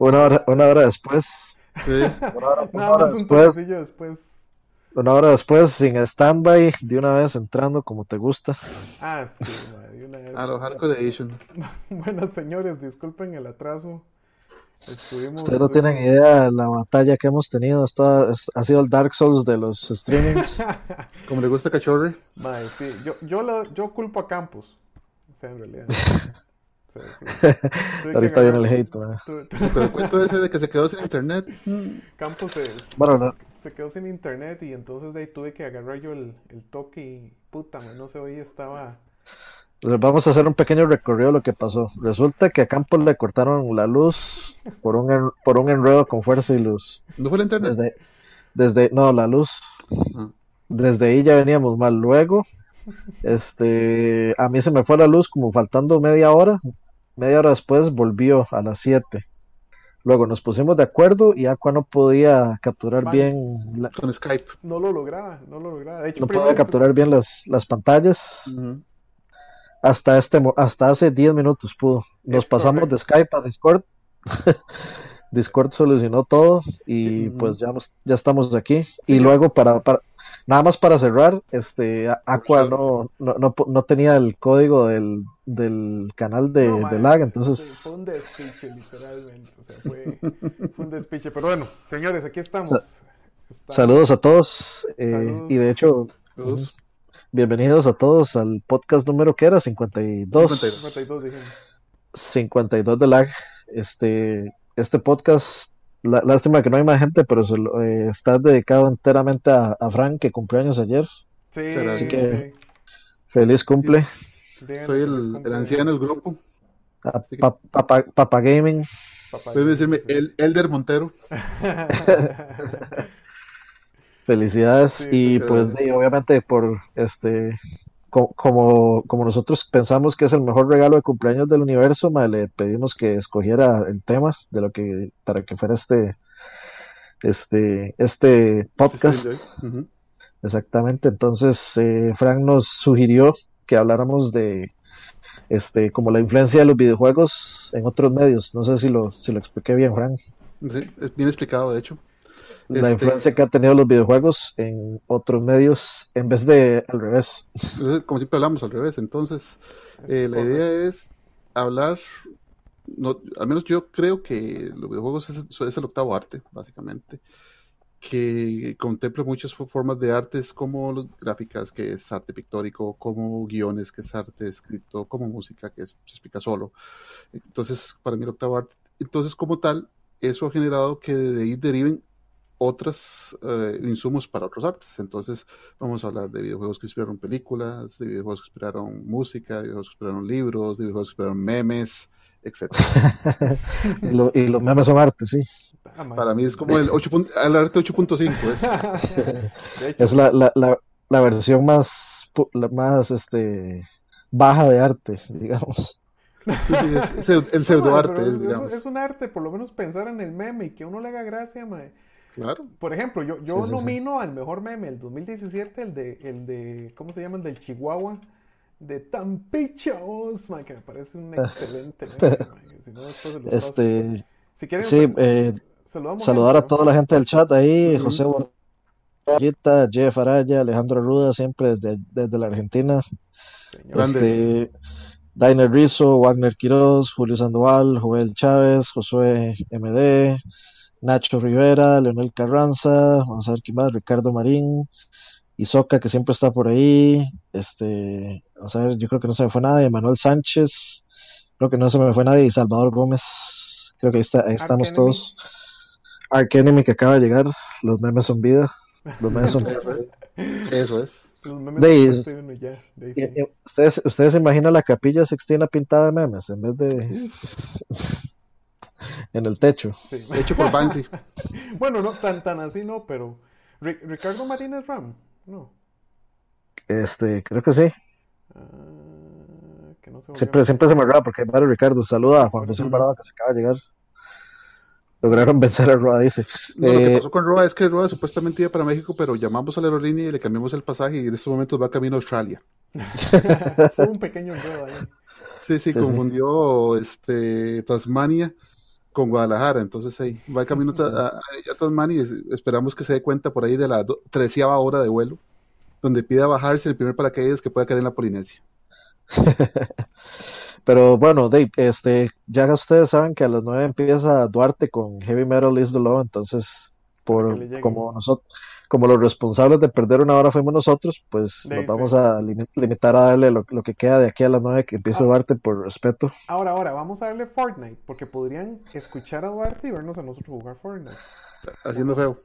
Una hora, una hora después. Sí. Una hora, una Nada hora más un después. toquecillo después. Una hora después, sin stand-by, de una vez entrando como te gusta. Ah, sí, ma, de una vez. A los Hardcore Edition. Buenas señores, disculpen el atraso. Estuvimos. Ustedes no tienen idea de la batalla que hemos tenido. Esto ha, es- ha sido el Dark Souls de los streamings. Como le gusta Cachorre. Mae, sí, yo, yo, lo- yo culpo a Campos. O sea, en realidad. Sí, sí. Tuve que Ahorita viene el hate, man. Pero el cuento ese de que se quedó sin internet. Campos se, Bueno, no, se quedó sin internet y entonces de ahí tuve que agarrar yo el, el toque y puta, man, no se oía, estaba. les vamos a hacer un pequeño recorrido de lo que pasó. Resulta que a Campos le cortaron la luz por un, en- por un enredo con fuerza y luz. ¿No fue el internet? Desde, desde, no, la luz. Ah. Desde ahí ya veníamos mal. Luego, este, a mí se me fue la luz como faltando media hora. Media hora después volvió a las 7. Luego nos pusimos de acuerdo y Aqua no podía capturar bien, la- Con Skype. No lo lograba, no lo lograba. De hecho, no podía capturar bien las, las pantallas. Hasta este, hasta hace 10 minutos pudo. Nos Es pasamos de Skype a Discord. Discord solucionó todo y pues ya, estamos aquí. Sí, y luego para, para nada más para cerrar, este Aqua no, no, no, no tenía el código del, del canal de, No, de lag, entonces fue un despiche, literalmente. O sea, fue, fue un despiche. Pero bueno, señores, aquí estamos. Saludos a todos. eh, Saludos. y de hecho, Saludos. bienvenidos a todos al podcast número que era 52. 52. 52 dijimos. 52 de lag. Este, este podcast, lá- lástima que no hay más gente, pero se lo- eh, está dedicado enteramente a, a Frank, que cumplió años ayer. Sí, así que- Feliz cumple. sí. Soy el, anciano del grupo. A Pa- Papa, Gaming. papá. Debe decirme el Elder Montero. Felicidades. Sí, y pues, y obviamente, por este. Co- Como, como nosotros pensamos que es el mejor regalo de cumpleaños del universo, ma, le pedimos que escogiera el tema de lo que para que fuera este este este podcast. Sí. Ujú. Exactamente, entonces eh, Frank nos sugirió que habláramos de este como la influencia de los videojuegos en otros medios. No sé si lo, si lo expliqué bien, Frank. Sí, es bien explicado, de hecho. La Este- influencia que han tenido los videojuegos en otros medios en vez de al revés. Como siempre hablamos al revés. Entonces, eh, la idea es hablar, no, al menos yo creo que los videojuegos es, es el octavo arte, básicamente, que contempla muchas fo- formas de artes como los- gráficas, que es arte pictórico, como guiones, que es arte escrito, como música, que es- se explica solo. Entonces, para mí el octavo arte. Entonces, como tal, eso ha generado que de ahí deriven otros insumos para otros artes. Entonces, vamos a hablar de videojuegos que inspiraron películas, de videojuegos que inspiraron música, de videojuegos que inspiraron libros, de videojuegos que inspiraron memes, etc. y, lo- y los memes son arte, sí. Ah. Para mí es como el, 8 punto- el arte 8.5. Es, Es la, la, la, la versión más más este baja de arte, digamos. sí, sí, es- es el, no, pseudoarte, pero es, es- digamos. es un arte, por lo menos pensar en el meme y que a uno le haga gracia, mae. Claro. Por ejemplo, yo, yo Sí, sí, sí. nomino al mejor meme el 2017, el de, el de, ¿cómo se llama? El del Chihuahua, de Tampichos, mae, que me parece un excelente meme, Si no, después se los paso. Este, Si quieren, sí, sal- eh, saludamos saludar a toda la gente del chat ahí. José Borrellita, Jeff Araya, Alejandro Ruda, siempre desde, desde la Argentina. Señor. Grande. Este, Dainer Rizzo, Wagner Quiroz, Julio Sandoval, Joel Chávez, Josué MD, Nacho Rivera, Leonel Carranza, vamos a ver quién más, Ricardo Marín, Isoca que siempre está por ahí, este, vamos a ver, yo creo que no se me fue nadie, Manuel Sánchez, creo que no se me fue nadie, y Salvador Gómez, creo que ahí, está, ahí estamos Arc todos. Ark Enemy que acaba de llegar, los memes son vida, los memes son vida. Eso es. Eso es. Los memes De ya, Y- sí. y ¿Ustedes, ustedes se imaginan la capilla sextina pintada de memes en vez de en el techo? Sí. Hecho por Banksy. Bueno, no, tan, tan así no, pero. Ri- Ricardo Martínez Ram, no. Este, creo que sí. Ah, que no se. Siempre, siempre se me rara porque varios Ricardo. Saluda a Juan José. Alvarado que se acaba de llegar. Lograron vencer a Roa, dice. No, lo que Eh, pasó con Roa es que Roa supuestamente iba para México, pero llamamos a la aerolínea y le cambiamos el pasaje y en estos momentos va camino a Australia. Hubo un pequeño enredo ahí. Sí, sí, Sí, sí. confundió este Tasmania con Guadalajara. Entonces ahí va el camino a, a, Tasmania y esperamos que se dé cuenta por ahí de la treceava hora de vuelo, donde pida bajarse el primer paracaídas que pueda caer en la Polinesia. Pero bueno, Dave, este, ya ustedes saben que a las 9 empieza Duarte con Heavy Metal is the Law, entonces por como nosotros como los responsables de perder una hora fuimos nosotros, pues nos vamos a limitar a darle lo, que queda de aquí a las 9 que empiece ah. Duarte por respeto. Ahora, ahora, vamos a darle Fortnite, porque podrían escuchar a Duarte y vernos a nosotros jugar Fortnite. Haciendo feo.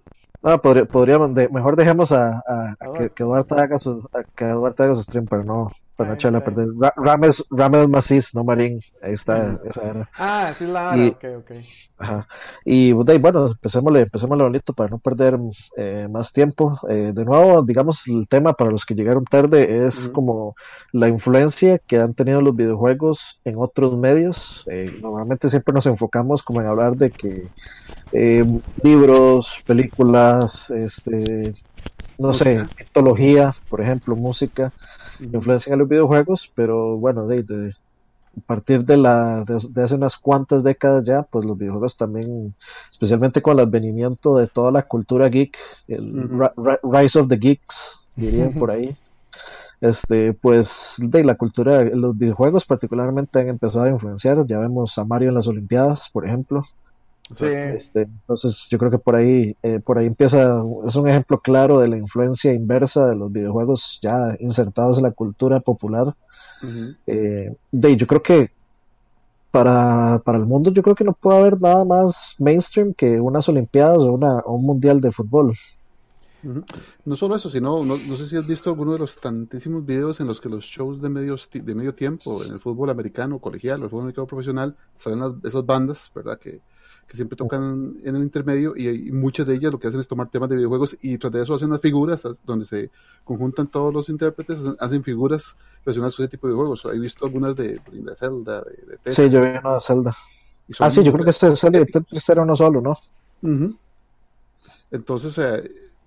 Ah, podríamos, mejor dejemos a, que, Duarte haga su, que Duarte haga su stream, pero no, para no echarle a perder. Rames, Rames Macis, no Marín. Ahí está, esa era. Ah, sí, la y, ok, ok. Ajá. Y bueno, empecémosle, empecémosle bonito para no perder eh, más tiempo. Eh, de nuevo, digamos, el tema para los que llegaron tarde es como la influencia que han tenido los videojuegos en otros medios. Eh, normalmente siempre nos enfocamos como en hablar de que libros, películas, este, no sé, mitología, por ejemplo, música influencia en los videojuegos, pero bueno, de, a partir de, la, de, hace unas cuantas décadas ya, pues los videojuegos también, especialmente con el advenimiento de toda la cultura geek, el Rise of the Geeks, dirían por ahí, este, pues de la cultura, los videojuegos particularmente han empezado a influenciar, ya vemos a Mario en las Olimpiadas, por ejemplo. Este, entonces yo creo que por ahí, eh, por ahí empieza, es un ejemplo claro de la influencia inversa de los videojuegos ya insertados en la cultura popular. Eh, de, yo creo que para, para el mundo yo creo que no puede haber nada más mainstream que unas olimpiadas o, una, un mundial de fútbol. No solo eso, sino, no, no, sé si has visto alguno de los tantísimos videos en los que los shows de, medios, de medio tiempo en el fútbol americano, colegial o el fútbol americano profesional, salen esas bandas, ¿verdad? Que, que siempre tocan en el intermedio y, muchas de ellas lo que hacen es tomar temas de videojuegos y tras de eso hacen unas figuras donde se conjuntan todos los intérpretes, hacen figuras relacionadas con ese tipo de juegos. He visto algunas de, de Zelda, de, de Sí, yo vi una de Zelda. Ah, sí, yo creo que este de Tetris era uno solo, ¿no? Entonces,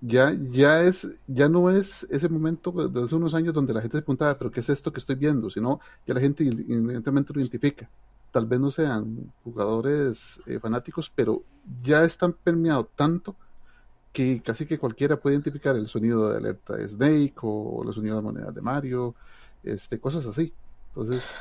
ya, ya, es, ya no es ese momento de hace unos años donde la gente se preguntaba, pero ¿qué es esto que estoy viendo? Sino ya la gente inmediatamente lo identifica tal vez no sean jugadores eh, fanáticos, pero ya están permeados tanto que casi que cualquiera puede identificar el sonido de alerta de Snake o los sonidos de monedas de Mario, este, cosas así. Entonces,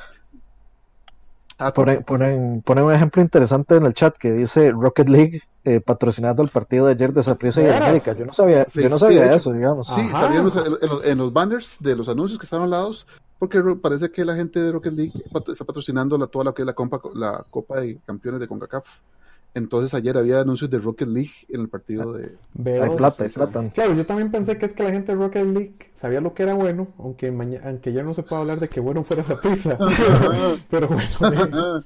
ah, ponen, ponen, un ejemplo interesante en el chat que dice Rocket League eh, patrocinando el partido de ayer de Saprissa y América. Yo no sabía, yo no sabía eso, digamos. Sí, salían en, en, los banners de los anuncios que estaban al lado, porque parece que la gente de Rocket League está patrocinando la, toda lo que es la, la Copa de Campeones de CONCACAF. Entonces ayer había anuncios de Rocket League en el partido de... Veo, plata, plata. Claro, yo también pensé que es que la gente de Rocket League sabía lo que era bueno, aunque, aunque ya no se puede hablar de que bueno fuera esa prisa. Pero bueno,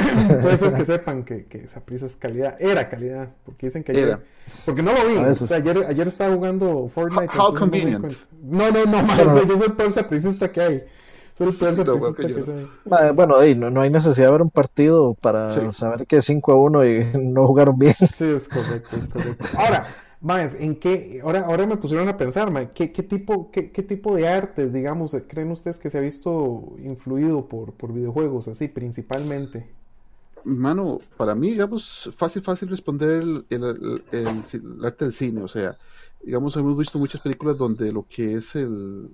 puede ser que sepan que, que esa prisa es calidad, era calidad, porque dicen que ayer... Porque no lo vi, o sea, ayer, ayer estaba jugando Fortnite. How, convenient. No, no, no, más, yo soy el peor sapricista que hay. Bueno, no, no, hay necesidad de ver un partido para saber que es 5 a 1 y no jugaron bien. Sí, es correcto, es correcto. Ahora, más, ¿en qué? Ahora, ahora me pusieron a pensar, ¿qué, qué, tipo, qué, qué, tipo de artes, digamos, creen ustedes que se ha visto influido por, por videojuegos, así, principalmente? Mano, para mí, digamos, fácil, fácil responder el, arte del cine. O sea, digamos, hemos visto muchas películas donde lo que es el,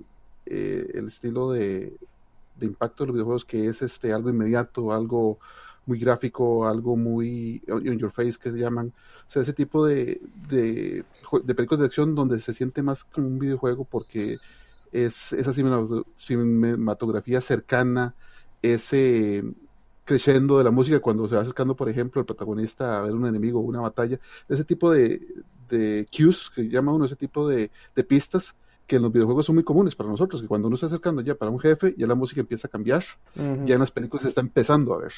eh, el estilo de, de, impacto de los videojuegos, que es este algo inmediato, algo muy gráfico, algo muy on your face que se llaman. O sea, ese tipo de, de películas de acción donde se siente más como un videojuego porque es esa cinematografía cercana, ese creciendo de la música cuando se va acercando, por ejemplo, el protagonista a ver un enemigo una batalla. Ese tipo de, de cues, que llama uno, ese tipo de, de, pistas que en los videojuegos son muy comunes para nosotros, que cuando uno está acercando ya para un jefe, ya la música empieza a cambiar, ya en las películas se está empezando a ver.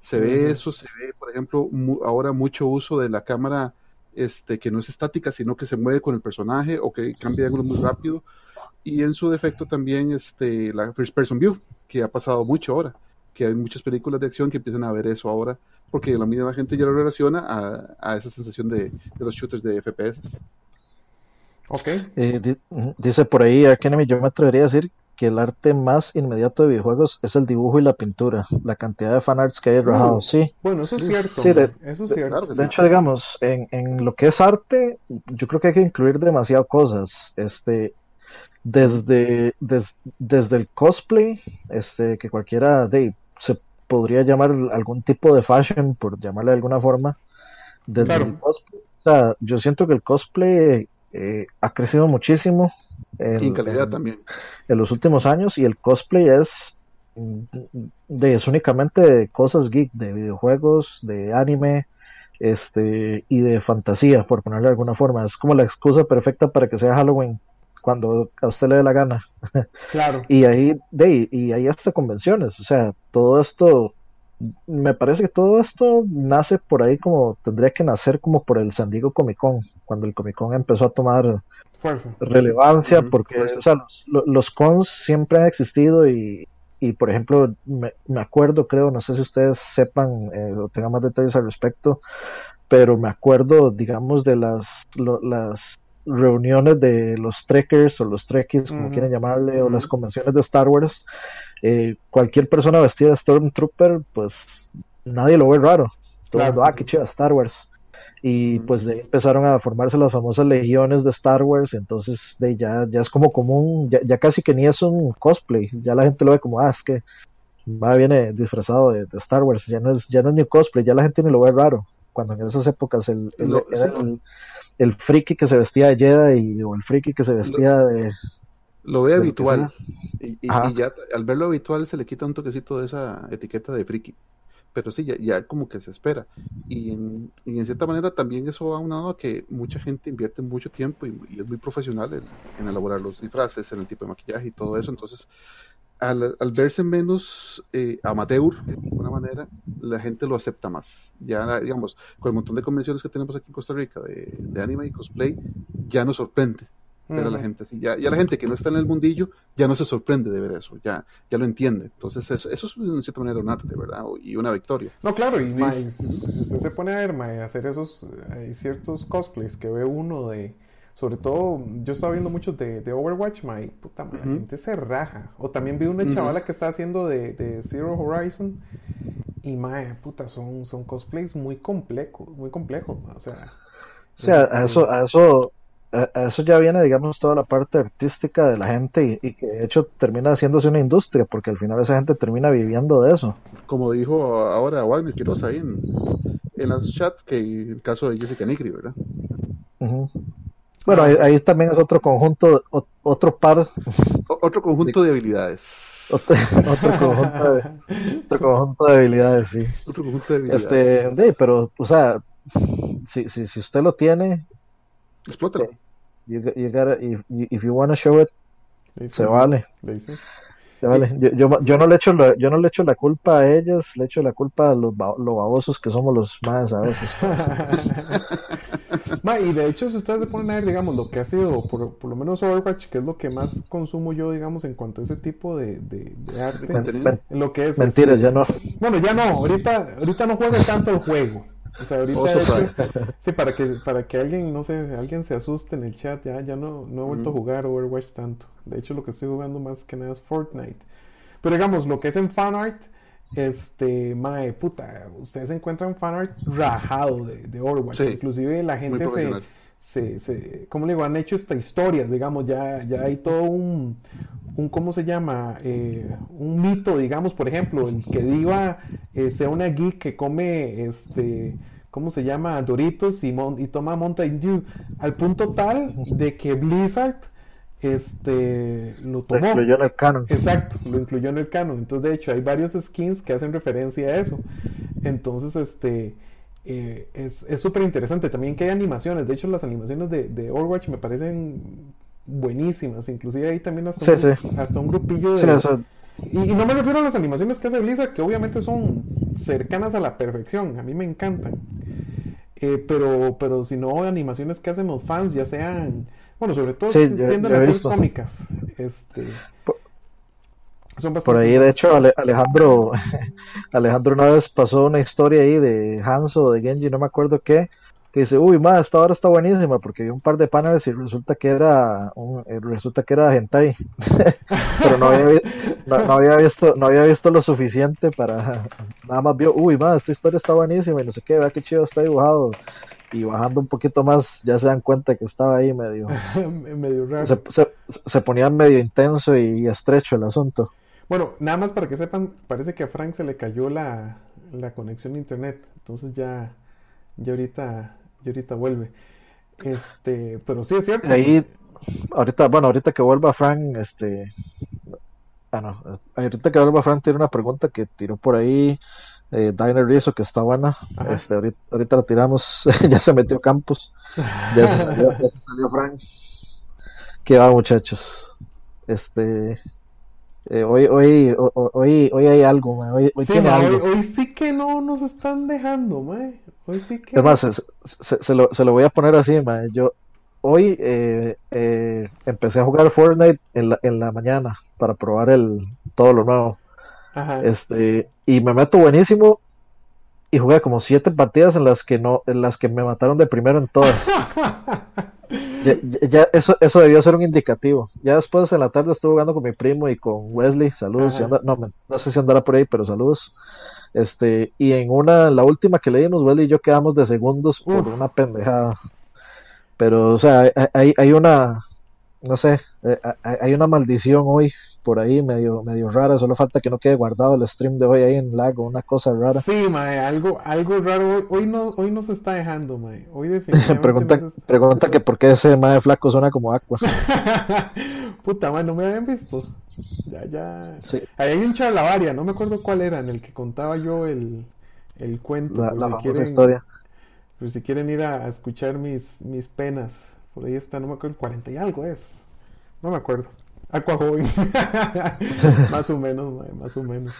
Se ve eso, se ve, por ejemplo, ahora mucho uso de la cámara este, que no es estática, sino que se mueve con el personaje o que cambia de ángulo muy rápido. Y en su defecto también este, la first person view, que ha pasado mucho ahora que hay muchas películas de acción que empiezan a ver eso ahora, porque la misma gente ya lo relaciona a, a esa sensación de, de, los shooters de FPS. Ok. Eh, dice por ahí Arkenemy, yo me atrevería a decir que el arte más inmediato de videojuegos es el dibujo y la pintura, la cantidad de fanarts que hay rajado, sí. Bueno, eso es cierto. Sí, de, eso es cierto. De hecho, digamos, en, en lo que es arte, yo creo que hay que incluir demasiadas cosas. Este, desde, des, desde el cosplay, este, que cualquiera de, se podría llamar algún tipo de fashion, por llamarle de alguna forma. Desde Claro. el cosplay, o sea, yo siento que el cosplay eh, ha crecido muchísimo en, Y en calidad en- también. en los últimos años y el cosplay es mm, de es únicamente de cosas geek, de videojuegos, de anime, este y de fantasía, por ponerle de alguna forma. Es como la excusa perfecta para que sea Halloween cuando a usted le dé la gana. Claro. Y ahí, de, y ahí hasta convenciones, o sea, todo esto, me parece que todo esto nace por ahí como, tendría que nacer como por el San Diego Comic Con, cuando el Comic Con empezó a tomar Fuerza. relevancia, porque fuerza. o sea, los, lo- los cons siempre han existido y, y por ejemplo, me, me acuerdo, creo, no sé si ustedes sepan eh, o tengan más detalles al respecto, pero me acuerdo, digamos, de las, lo- las reuniones de los trekkers o los trekkies, como Ujú. quieren llamarle, o las convenciones de Star Wars, eh, cualquier persona vestida de Stormtrooper, pues nadie lo ve raro. Todo Claro. mundo, ah, qué chido, Star Wars. Y pues de ahí empezaron a formarse las famosas legiones de Star Wars, entonces de ya, ya es como común, ya, ya casi que ni es un cosplay, ya la gente lo ve como, ah, es que va viene disfrazado de, de Star Wars, ya no es, ya no es ni cosplay, ya la gente ni lo ve raro, cuando en esas épocas el, el, Lo- era sí. el, el friki que se vestía de Jedi o el friki que se vestía de... Lo ve de lo que habitual. Y, y- Ajá. y ya al verlo habitual se le quita un toquecito de esa etiqueta de friki. Pero sí, ya, ya como que se espera. Y en, y en cierta manera también eso va unado a que mucha gente invierte mucho tiempo y, y es muy profesional en, en elaborar los disfraces, en el tipo de maquillaje y todo eso. Entonces, al, al verse menos eh, amateur, de alguna manera, la gente lo acepta más. Ya, digamos, con el montón de convenciones que tenemos aquí en Costa Rica de, de anime y cosplay, ya nos sorprende ver a la Ujú. gente así. Ya, ya la gente que no está en el mundillo ya no se sorprende de ver eso, ya, ya lo entiende. Entonces, eso, eso es en cierta manera un arte, ¿verdad? Y una victoria. No, claro, y Sí, ma, sí. y si, si usted se pone a ver, ma, hacer esos, eh, hay ciertos cosplays que ve uno de, sobre todo, yo estaba viendo muchos de, de Overwatch, ma, y puta, ma, la Ujú. gente se raja. O también vi una chavala que está haciendo de, de Zero Horizon, y ma, puta, son, son cosplays muy complejos, muy complejos, o sea. O sea, este, a eso, a eso, a, a eso ya viene, digamos, toda la parte artística de la gente y, y que de hecho termina haciéndose una industria, porque al final esa gente termina viviendo de eso. Como dijo ahora Wagner Quiroz ahí en, en los chats, que el caso de Jessica Nigri, ¿verdad? Ujú. Bueno, ahí, ahí también es otro conjunto, otro par, otro conjunto de habilidades. otro, otro conjunto de, otro conjunto de habilidades, sí. Otro conjunto de habilidades. Este, de, pero, o sea, si, si, si usted lo tiene, Explótalo. you, you gotta- if, if you wanna show it, se vale. se vale. Yo, yo, yo no le echo la, yo no le echo la culpa a ellas, le echo la culpa a los, ba- lo babosos que somos los más a veces. Ma, y de hecho, si ustedes se ponen a ver, digamos, lo que ha sido, por, por lo menos Overwatch, que es lo que más consumo yo, digamos, en cuanto a ese tipo de, de, de arte, De contenido. Men- en lo que es... Mentiras, este, ya no. Bueno, ya no, ahorita, ahorita no juego tanto el juego. O sea, ahorita Oh, surprise. sí, para que, para que alguien, no sé, alguien se asuste en el chat, ya, ya no, no he vuelto a jugar Overwatch tanto. De hecho, lo que estoy jugando más que nada es Fortnite. Pero digamos, lo que es en fanart, este, mae, puta, ustedes encuentran fanart rajado de, de. Sí, Inclusive la gente se, se, se, ¿cómo le digo? Han hecho esta historia, digamos, ya, ya hay todo un, un ¿cómo se llama? Eh, un mito, digamos, por ejemplo, el que Diva eh, sea una geek que come, este, ¿cómo se llama? Doritos y, mon- y toma Mountain Dew, al punto tal de que Blizzard, este, lo Lo tomó. incluyó en el canon. Exacto, lo incluyó en el canon. Entonces, de hecho, hay varios skins que hacen referencia a eso. Entonces, este eh, es es súper interesante. También que hay animaciones. De hecho, las animaciones de, de Overwatch me parecen buenísimas. Inclusive hay también hasta, Sí, un, sí. hasta un grupillo de... Sí, eso, Y, y no me refiero a las animaciones que hace Blizzard, que obviamente son cercanas a la perfección. A mí me encantan. Eh, pero, pero si no, animaciones que hacen los fans, ya sean... Bueno, sobre todo Sí, yo- tienden yo a ser cómicas. Este... Por- Son por bastante ahí, de hecho, Ale- Alejandro, Alejandro una vez pasó una historia ahí de Hanzo, de Genji, no me acuerdo qué, que dice, uy, ma, esta hora está buenísima porque vi un par de paneles y resulta que era un, eh, resulta que era hentai. Pero no había, no, había, visto no había visto lo suficiente para nada más vio, uy, ma, esta historia está buenísima y no sé qué, vea qué chido está dibujado. Y bajando un poquito más ya se dan cuenta que estaba ahí medio medio raro. Se, se, ponía medio intenso y estrecho el asunto. Bueno, nada más para que sepan, parece que a Frank se le cayó la, la conexión a internet. Entonces ya, ya ahorita y ahorita vuelve. Este, pero sí es cierto. Ahí, ahorita, bueno, ahorita que vuelva Frank, este, ah, no, ahorita que vuelva Frank tiene una pregunta que tiró por ahí. Eh, Diner Rizzo, que está buena. Este, ahorita, la tiramos, ya se metió Campos. Ya se salió, ya se salió Frank. ¿Qué va, muchachos? Este, eh, hoy, hoy, hoy, hoy hay algo, Hoy, hoy, sí, hoy, sí que no nos están dejando, mae. Hoy sí que. Es más, se, se, lo, se lo, voy a poner así, mae. Yo hoy eh, eh, empecé a jugar Fortnite en la, en la mañana para probar el todo lo nuevo. Ajá. Este, y me meto buenísimo y jugué como siete partidas en las que no, en las que me mataron de primero en todas. Ya, eso, eso debió ser un indicativo. Ya después en la tarde estuve jugando con mi primo y con Wesley. Saludos. no, no sé si andará por ahí, pero saludos. Este, y en una, la última que le dimos, Wesley y yo quedamos de segundos por una pendejada. Pero, o sea, hay, hay una, no sé, eh, hay una maldición hoy por ahí medio, medio rara, solo falta que no quede guardado el stream de hoy ahí en Lago, una cosa rara. Sí, mae, algo, algo raro, hoy, no, hoy no se está dejando, mae, hoy definitivamente pregunta, pregunta que por qué ese mae flaco suena como agua. Puta, mae, no me habían visto. Ya, ya. Sí. Ahí hay un charlavaria, no me acuerdo cuál era, en el que contaba yo el, el cuento. La, la si historia. Pero si quieren ir a, escuchar mis, mis penas, por ahí está, no me acuerdo, 40 y algo es. No me acuerdo. Aqua más o menos, más o menos.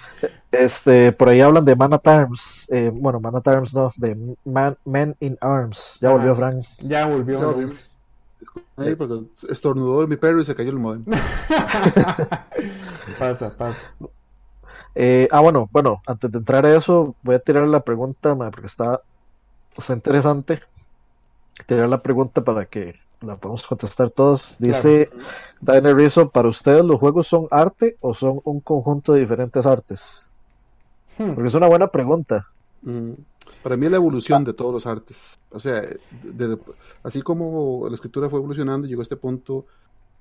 Este, por ahí hablan de Man at Arms. Eh, bueno, Man at Arms no, de Man, Men in Arms. Ya volvió, Frank. Ya volvió. Ya volvió. Ahí porque estornudó mi perro y se cayó el modem. pasa, pasa. Eh, ah, bueno, bueno, antes de entrar a eso, voy a tirar la pregunta, porque está, está interesante. Tirar la pregunta para que la podemos contestar todos. Dice claro. Rizzo, ¿para ustedes los juegos son arte o son un conjunto de diferentes artes? Hmm. Porque es una buena pregunta. Mm, para mí es la evolución de todos los artes. O sea, así como la escritura fue evolucionando, llegó a este punto,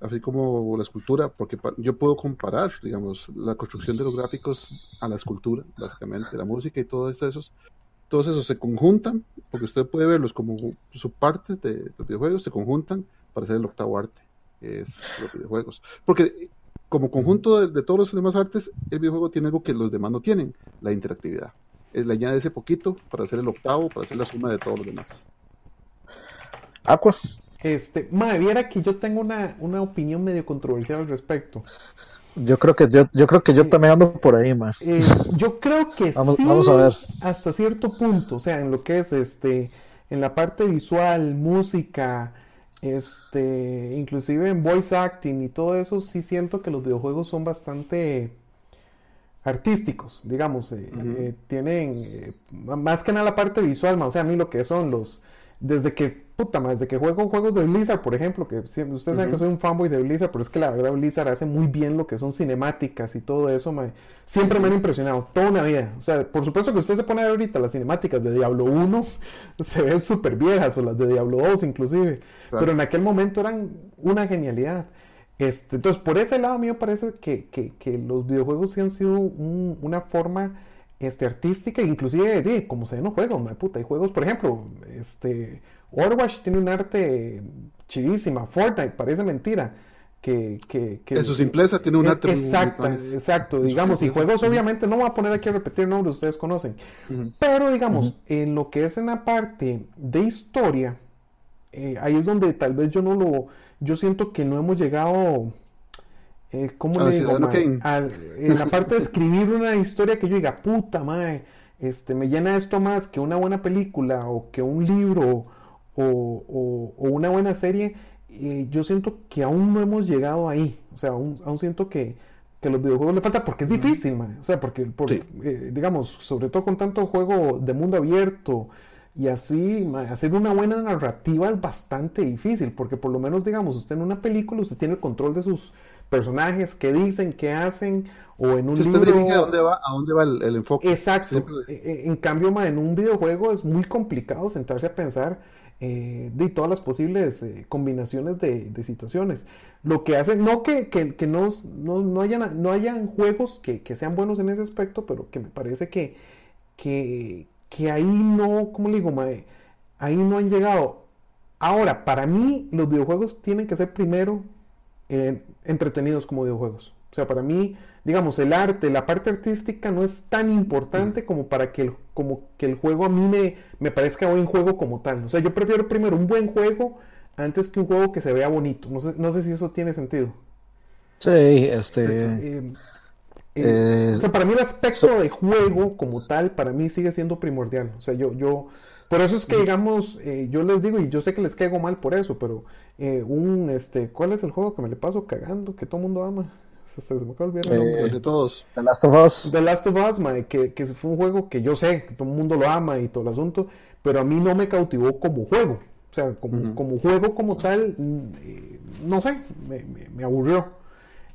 así como la escultura, porque yo puedo comparar, digamos, la construcción de los gráficos a la escultura, básicamente, la música y todo eso todos esos se conjuntan, porque usted puede verlos como subpartes de los videojuegos, se conjuntan para hacer el octavo arte, que es los videojuegos. Porque como conjunto de, todos los demás artes, el videojuego tiene algo que los demás no tienen, la interactividad. Es, le añade ese poquito para hacer el octavo, para hacer la suma de todos los demás. Aqua. Este, madre, viera que yo tengo una, una opinión medio controversial al respecto. Yo creo que yo, yo creo que yo también ando por ahí, más. Eh, yo creo que vamos, sí, vamos a ver. hasta cierto punto, o sea, en lo que es este, en la parte visual, música, este, inclusive en voice acting y todo eso, sí siento que los videojuegos son bastante artísticos, digamos, eh, eh, tienen más que nada la parte visual, o sea, a mí lo que son los, desde que puta más de que juego juegos de Blizzard, por ejemplo, que ustedes saben que soy un fanboy de Blizzard, pero es que la verdad Blizzard hace muy bien lo que son cinemáticas y todo eso, siempre me han impresionado, toda una vida. O sea, por supuesto que usted se pone a ver ahorita las cinemáticas de Diablo 1, se ven súper viejas, o las de Diablo 2 inclusive, pero en aquel momento eran una genialidad. Este, entonces, por ese lado a mí me parece que, que, los videojuegos sí han sido una forma este, artística, inclusive de como se ven los juegos, puta, hay juegos, por ejemplo, este Overwatch tiene un arte chidísima. Fortnite parece mentira. Que, que, en su simpleza tiene un arte exacto, exacto, digamos, y juegos obviamente no voy a poner aquí a repetir nombres, ustedes conocen, pero digamos, en lo que es en la parte de historia, eh, ahí es donde tal vez yo no lo, yo siento que no hemos llegado, eh, ¿cómo le digo? en la parte de escribir una historia que yo diga, puta madre, este, me llena esto más que una buena película o que un libro o, una buena serie, yo siento que aún no hemos llegado ahí. O sea, aún, siento que, que, los videojuegos le falta porque es difícil, O sea, porque, eh, digamos, sobre todo con tanto juego de mundo abierto, Y así, hacer una buena narrativa es bastante difícil, porque por lo menos, digamos, usted en una película, usted tiene el control de sus personajes, qué dicen, qué hacen, o en un libro... Usted a dónde va, a dónde va el, enfoque. Exacto. E, e, en cambio, en un videojuego es muy complicado sentarse a pensar eh, de todas las posibles eh, combinaciones de, situaciones. Lo que hace, no que, que, no, no, hayan, no hayan juegos que, que, sean buenos en ese aspecto, pero que me parece que, que, que ahí no, ¿cómo le digo, mae? Ahí no han llegado. Ahora, para mí, los videojuegos tienen que ser primero eh, entretenidos como videojuegos. O sea, para mí, digamos, el arte, la parte artística no es tan importante mm. como para que el, como que el juego a mí me, me parezca buen juego como tal. O sea, yo prefiero primero un buen juego antes que un juego que se vea bonito. No sé, no sé si eso tiene sentido. Sí, este... Eh, eh, o sea, para mí el aspecto de juego como tal, para mí sigue siendo primordial. O sea, yo, yo, por eso es que digamos, eh, yo les digo, y yo sé que les caigo mal por eso, pero eh, un, este, ¿cuál es el juego que me le paso cagando, que todo el mundo ama? Se, me acaba el nombre. de todos. The Last of Us. The Last of Us, que, que, fue un juego que yo sé, que todo el mundo lo ama y todo el asunto, pero a mí no me cautivó como juego. O sea, como, como juego como tal, mm, no sé, me, me aburrió.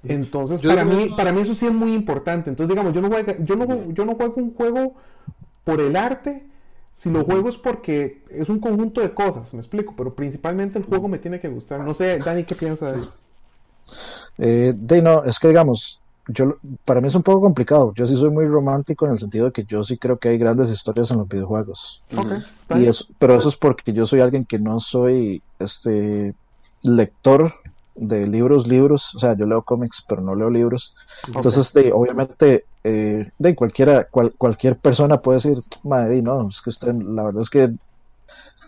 Entonces, para mí, para mí eso sí es muy importante. Entonces, digamos, yo no, juego, yo, no, yo no juego un juego por el arte, si lo juego es porque es un conjunto de cosas, me explico, pero principalmente el juego me tiene que gustar. No sé, Dani, ¿qué piensas de eso? Eh, de no, es que digamos, yo para mí es un poco complicado. Yo sí soy muy romántico en el sentido de que yo sí creo que hay grandes historias en los videojuegos. y eso, pero eso es porque yo soy alguien que no soy este lector de libros, libros, o sea, yo leo cómics, pero no leo libros. Entonces, de, obviamente, eh, de cualquiera, cualquier persona puede decir, madre, no, es que usted, la verdad es que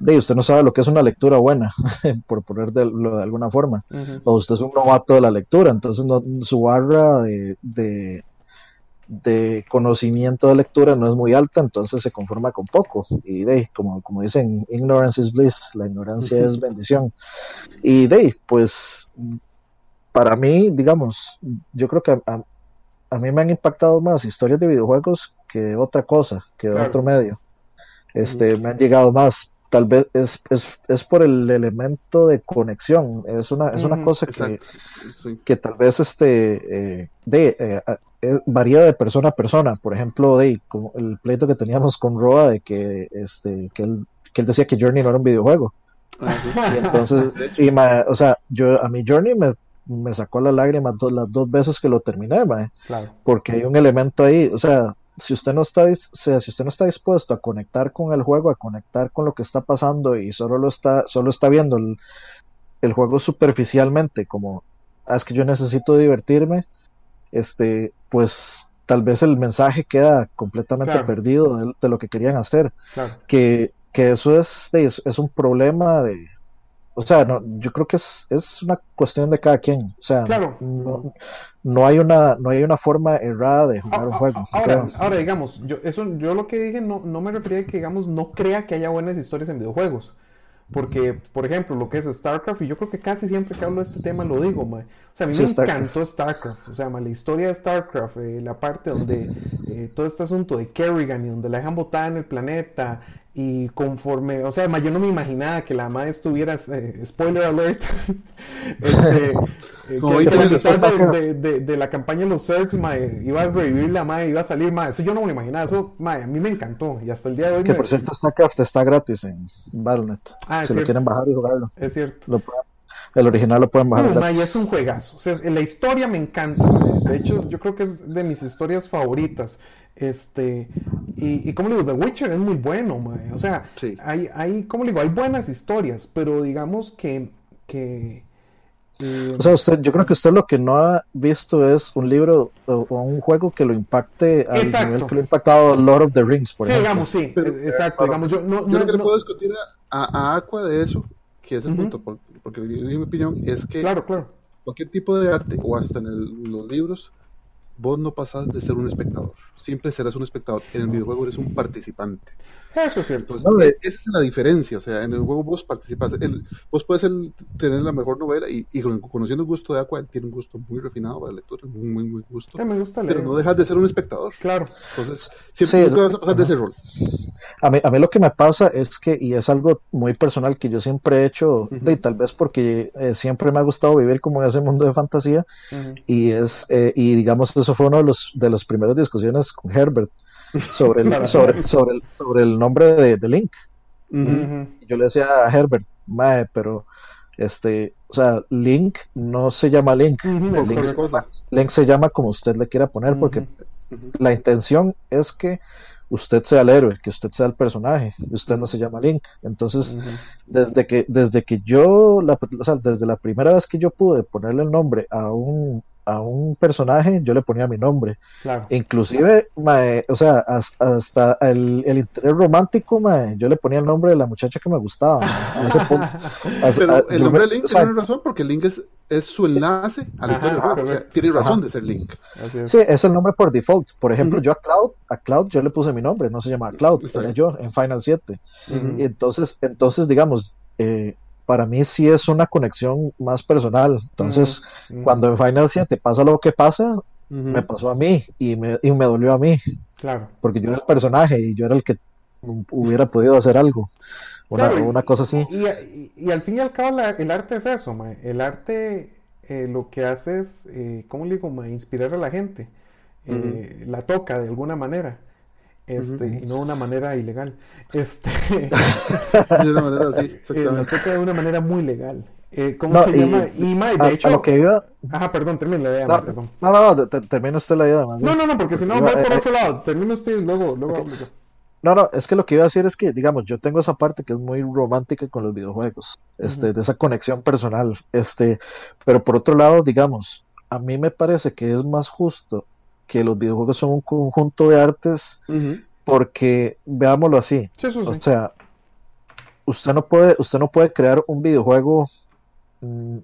de usted no sabe lo que es una lectura buena, por ponerlo de alguna forma, o usted es un novato de la lectura, entonces no, su barra de, de conocimiento de lectura no es muy alta, entonces se conforma con poco. Y de como, como dicen, ignorance is bliss, la ignorancia es bendición. Y de pues para mí, digamos, yo creo que a, a, mí me han impactado más historias de videojuegos que otra cosa, que otro medio. Este, me han llegado más. Tal vez es, es, es, por el elemento de conexión. Es una, es una cosa que, que tal vez este, eh, de, eh, eh, varía de persona a persona. Por ejemplo, de, como el pleito que teníamos con Roa de que, este, que, él, que él decía que Journey no era un videojuego. Ah, y entonces, y o sea, yo a mi Journey me, me sacó la lágrima las dos veces que lo terminé, porque hay un elemento ahí, o sea, si usted no está, sea, si usted no está dispuesto a conectar con el juego, a conectar con lo que está pasando y solo lo está, solo está viendo el, el juego superficialmente, como ah, es que yo necesito divertirme, este, pues tal vez el mensaje queda completamente perdido de, lo que querían hacer. Que, que eso es, es, un problema de... O sea, no, yo creo que es, es una cuestión de cada quien. O sea, no, no, hay una, no hay una forma errada de jugar un juego. Ahora, ahora, digamos, yo, eso, yo lo que dije no, no me refería a que, digamos, no crea que haya buenas historias en videojuegos. Porque, por ejemplo, lo que es StarCraft, y yo creo que casi siempre que hablo de este tema lo digo, O sea, a mí me encantó StarCraft. O sea, la historia de StarCraft, eh, la parte donde eh, todo este asunto de Kerrigan y donde la dejan botada en el planeta, y conforme, o sea, yo no me imaginaba que la madre estuviera, eh, spoiler alert, este, eh, de, la campaña de los Zergs, iba a revivir la madre, iba a salir, madre, eso yo no me lo imaginaba, eso, madre, a mí me encantó, y hasta el día de hoy... Que por cierto, StarCraft está gratis en Battle.net, ah, si lo quieren bajar y jugarlo. Es cierto. El original lo pueden bajar. No, y es un juegazo, o sea, la historia me encanta, de hecho, yo creo que es de mis historias favoritas. Este, y, y como digo, The Witcher es muy bueno, O sea, hay, hay, como digo, hay buenas historias, pero digamos que... que eh, o sea, usted, yo creo que usted lo que no ha visto es un libro o, un juego que lo impacte al nivel que lo ha impactado Lord of the Rings, por sí, digamos, sí, exacto. digamos, yo no, yo lo que le puedo discutir a, a, Aqua de eso, que es el punto, porque, porque mi opinión es que claro, claro. cualquier tipo de arte, o hasta en los libros, vos no pasas de ser un espectador. Siempre serás un espectador. En el videojuego eres un participante. Eso es cierto. esa es la diferencia, o sea, en el juego vos participas, vos puedes tener la mejor novela y, conociendo el gusto de Aqua, él tiene un gusto muy refinado para la lectura, muy, muy, muy gusto. me gusta leer. Pero no dejas de ser un espectador. Claro. Entonces, siempre sí, vas a pasar de ese rol. A mí, a mí lo que me pasa es que, y es algo muy personal que yo siempre he hecho, y tal vez porque eh, siempre me ha gustado vivir como en ese mundo de fantasía, y es, eh, y digamos, eso fue uno de los, de las primeras discusiones con Herbert sobre el, sobre, sobre, el, sobre el nombre de, Link. Yo le decía a Herbert, Mae, pero este, o sea, Link no se llama Link. Link, se llama como usted le quiera poner, porque la intención es que usted sea el héroe, que usted sea el personaje, y usted no se llama Link. Entonces, desde que, desde que yo, la, o sea, desde la primera vez que yo pude ponerle el nombre a un, a un personaje, yo le ponía mi nombre. Inclusive, o sea, hasta, el, el, interés romántico, yo le ponía el nombre de la muchacha que me gustaba. Pero el nombre de Link tiene razón porque Link es, es su enlace a la historia tiene razón de ser Link. Sí, es el nombre por default. Por ejemplo, yo a Cloud, a Cloud yo le puse mi nombre, no se llama Cloud, era yo en Final 7. Y entonces, entonces, digamos, eh, para mí sí es una conexión más personal. Entonces, cuando en Final 7 pasa lo que pasa, me pasó a mí y me, y me dolió a mí. Claro. Porque yo era el personaje y yo era el que hubiera podido hacer algo. Una, una cosa así. Y, al fin y al cabo el arte es eso, el arte eh, lo que hace es, eh, ¿cómo le digo? inspirar a la gente. Eh, la toca de alguna manera este, y no de una manera ilegal. Este, de una manera así, eh, la toca de una manera muy legal. Eh, ¿Cómo se llama? Y, de hecho. A lo que iba... Ajá, perdón, termina la idea. No, perdón. no, no, no termina usted la idea. Más no, no, no, porque si no, va por eh, otro lado. Termina usted y luego, luego hablo. No, no, es que lo que iba a decir es que, digamos, yo tengo esa parte que es muy romántica con los videojuegos, este, de esa conexión personal, este, pero por otro lado, digamos, a mí me parece que es más justo que los videojuegos son un conjunto de artes, porque veámoslo así, o sea, usted no puede, usted no puede crear un videojuego mm,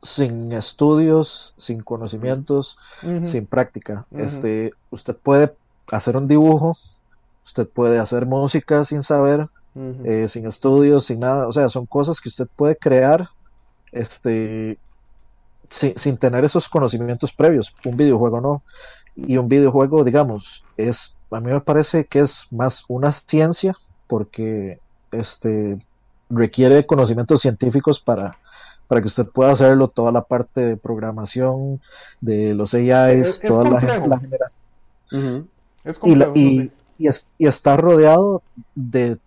sin estudios, sin conocimientos, sin práctica. Este, usted puede hacer un dibujo, usted puede hacer música sin saber, eh, sin estudios, sin nada, o sea, son cosas que usted puede crear, este, sin, sin tener esos conocimientos previos. Un videojuego no y un videojuego, digamos, es a mí me parece que es más una ciencia porque este requiere conocimientos científicos para para que usted pueda hacerlo toda la parte de programación de los AIs, toda la, generación. y, y, está rodeado de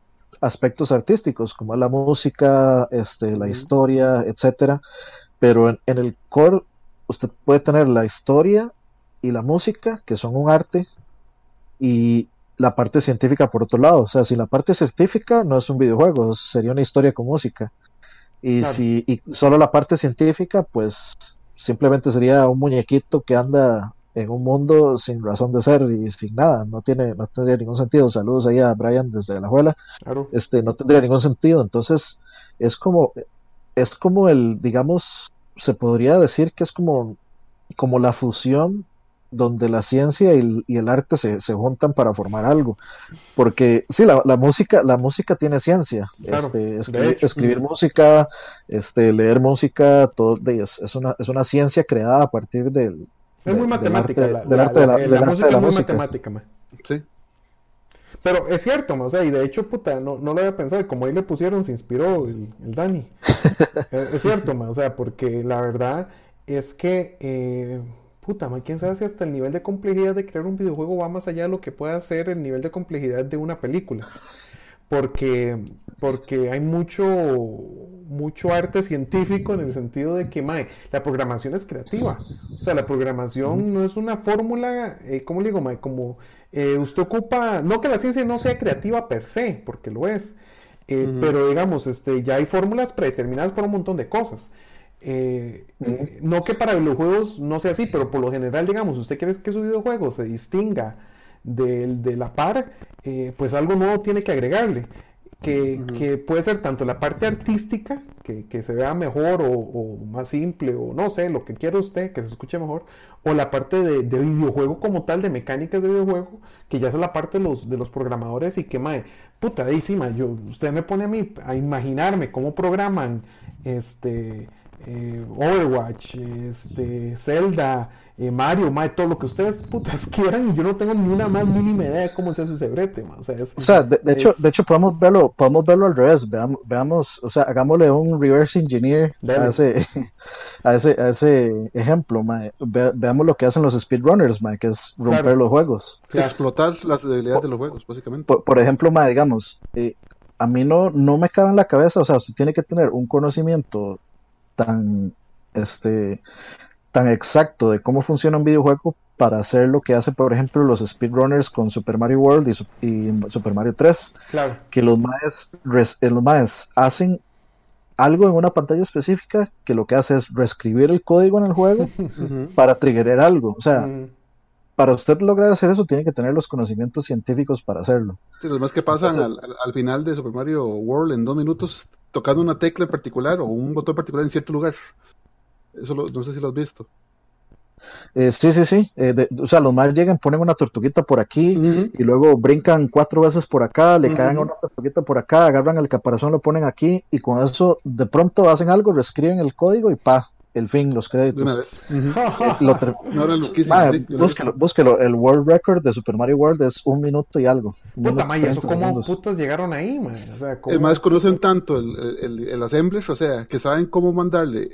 aspectos artísticos como la música, este, la historia, etcétera. Pero en, en, el core usted puede tener la historia y la música, que son un arte, y la parte científica por otro lado. O sea, si la parte científica no es un videojuego, sería una historia con música. Y si y solo la parte científica, pues simplemente sería un muñequito que anda en un mundo sin razón de ser y sin nada, no tiene, no tendría ningún sentido. Saludos ahí a Brian desde la abuela. Este, no tendría ningún sentido. Entonces, es como, es como el, digamos, se podría decir que es como, como la fusión donde la ciencia y, el arte se, se, juntan para formar algo. Porque sí, la, la música, la música tiene ciencia. este, escribir, música, este, leer música, todo es, es, una, es una ciencia creada a partir del... Es muy matemática. Del arte de la, música es muy matemática. Sí. Pero es cierto, o sea, y de hecho, puta, no, no lo había pensado, como ahí le pusieron, se inspiró el, el Dani. es cierto, o sea, porque la verdad es que... Eh, puta, quién sabe si hasta el nivel de complejidad de crear un videojuego va más allá de lo que pueda ser el nivel de complejidad de una película. Porque, porque hay mucho, mucho arte científico en el sentido de que, mae, la programación es creativa. O sea, la programación no es una fórmula, eh, ¿cómo le digo, mae? Como eh, usted ocupa, no que la ciencia no sea creativa per se, porque lo es, eh, pero digamos, este, ya hay fórmulas predeterminadas para un montón de cosas. Eh, no que para videojuegos no sea así, pero por lo general, digamos, usted quiere que su videojuego se distinga de, la par, eh, pues algo nuevo tiene que agregarle. Que, puede ser tanto la parte artística, que, se vea mejor o, más simple o no sé, lo que quiera usted, que se escuche mejor, o la parte de, videojuego como tal, de mecánicas de videojuego, que ya es la parte de los, de los programadores y que, mae, puta, ahí yo, usted me pone a mí a imaginarme cómo programan este eh, Overwatch, este, Zelda, eh, Mario, Mae, todo lo que ustedes putas quieran y yo no tengo ni una más mínima idea de cómo se hace ese brete, O sea, de, hecho, de hecho podemos verlo, podemos verlo al revés, veamos, veamos o sea, hagámosle un reverse engineer a ese, a ese, a ese ejemplo, veamos lo que hacen los speedrunners, mae, que es romper los juegos. Explotar las debilidades de los juegos, básicamente. Por, ejemplo, mae, digamos, eh, a mí no, no me cabe en la cabeza, o sea, usted tiene que tener un conocimiento tan, este, tan exacto de cómo funciona un videojuego para hacer lo que hace, por ejemplo, los speedrunners con Super Mario World y, Super Mario 3. Claro. Que los maes, eh, los hacen algo en una pantalla específica que lo que hace es reescribir el código en el juego para triggerar algo. O sea, para usted lograr hacer eso tiene que tener los conocimientos científicos para hacerlo. Sí, los más que pasan al, final de Super Mario World en dos minutos tocando una tecla en particular o un botón particular en cierto lugar. Eso no sé si lo has visto. Eh, sí, sí, sí. Eh, o sea, los más llegan, ponen una tortuguita por aquí y luego brincan cuatro veces por acá, le caen una tortuguita por acá, agarran el caparazón, lo ponen aquí y con eso de pronto hacen algo, reescriben el código y pa, el fin, los créditos. una vez. búsquelo, el World Record de Super Mario World es un minuto y algo. Puta, ¿eso cómo putas llegaron ahí, man? O sea, ¿cómo... más conocen tanto el, el, el, assembler, o sea, que saben cómo mandarle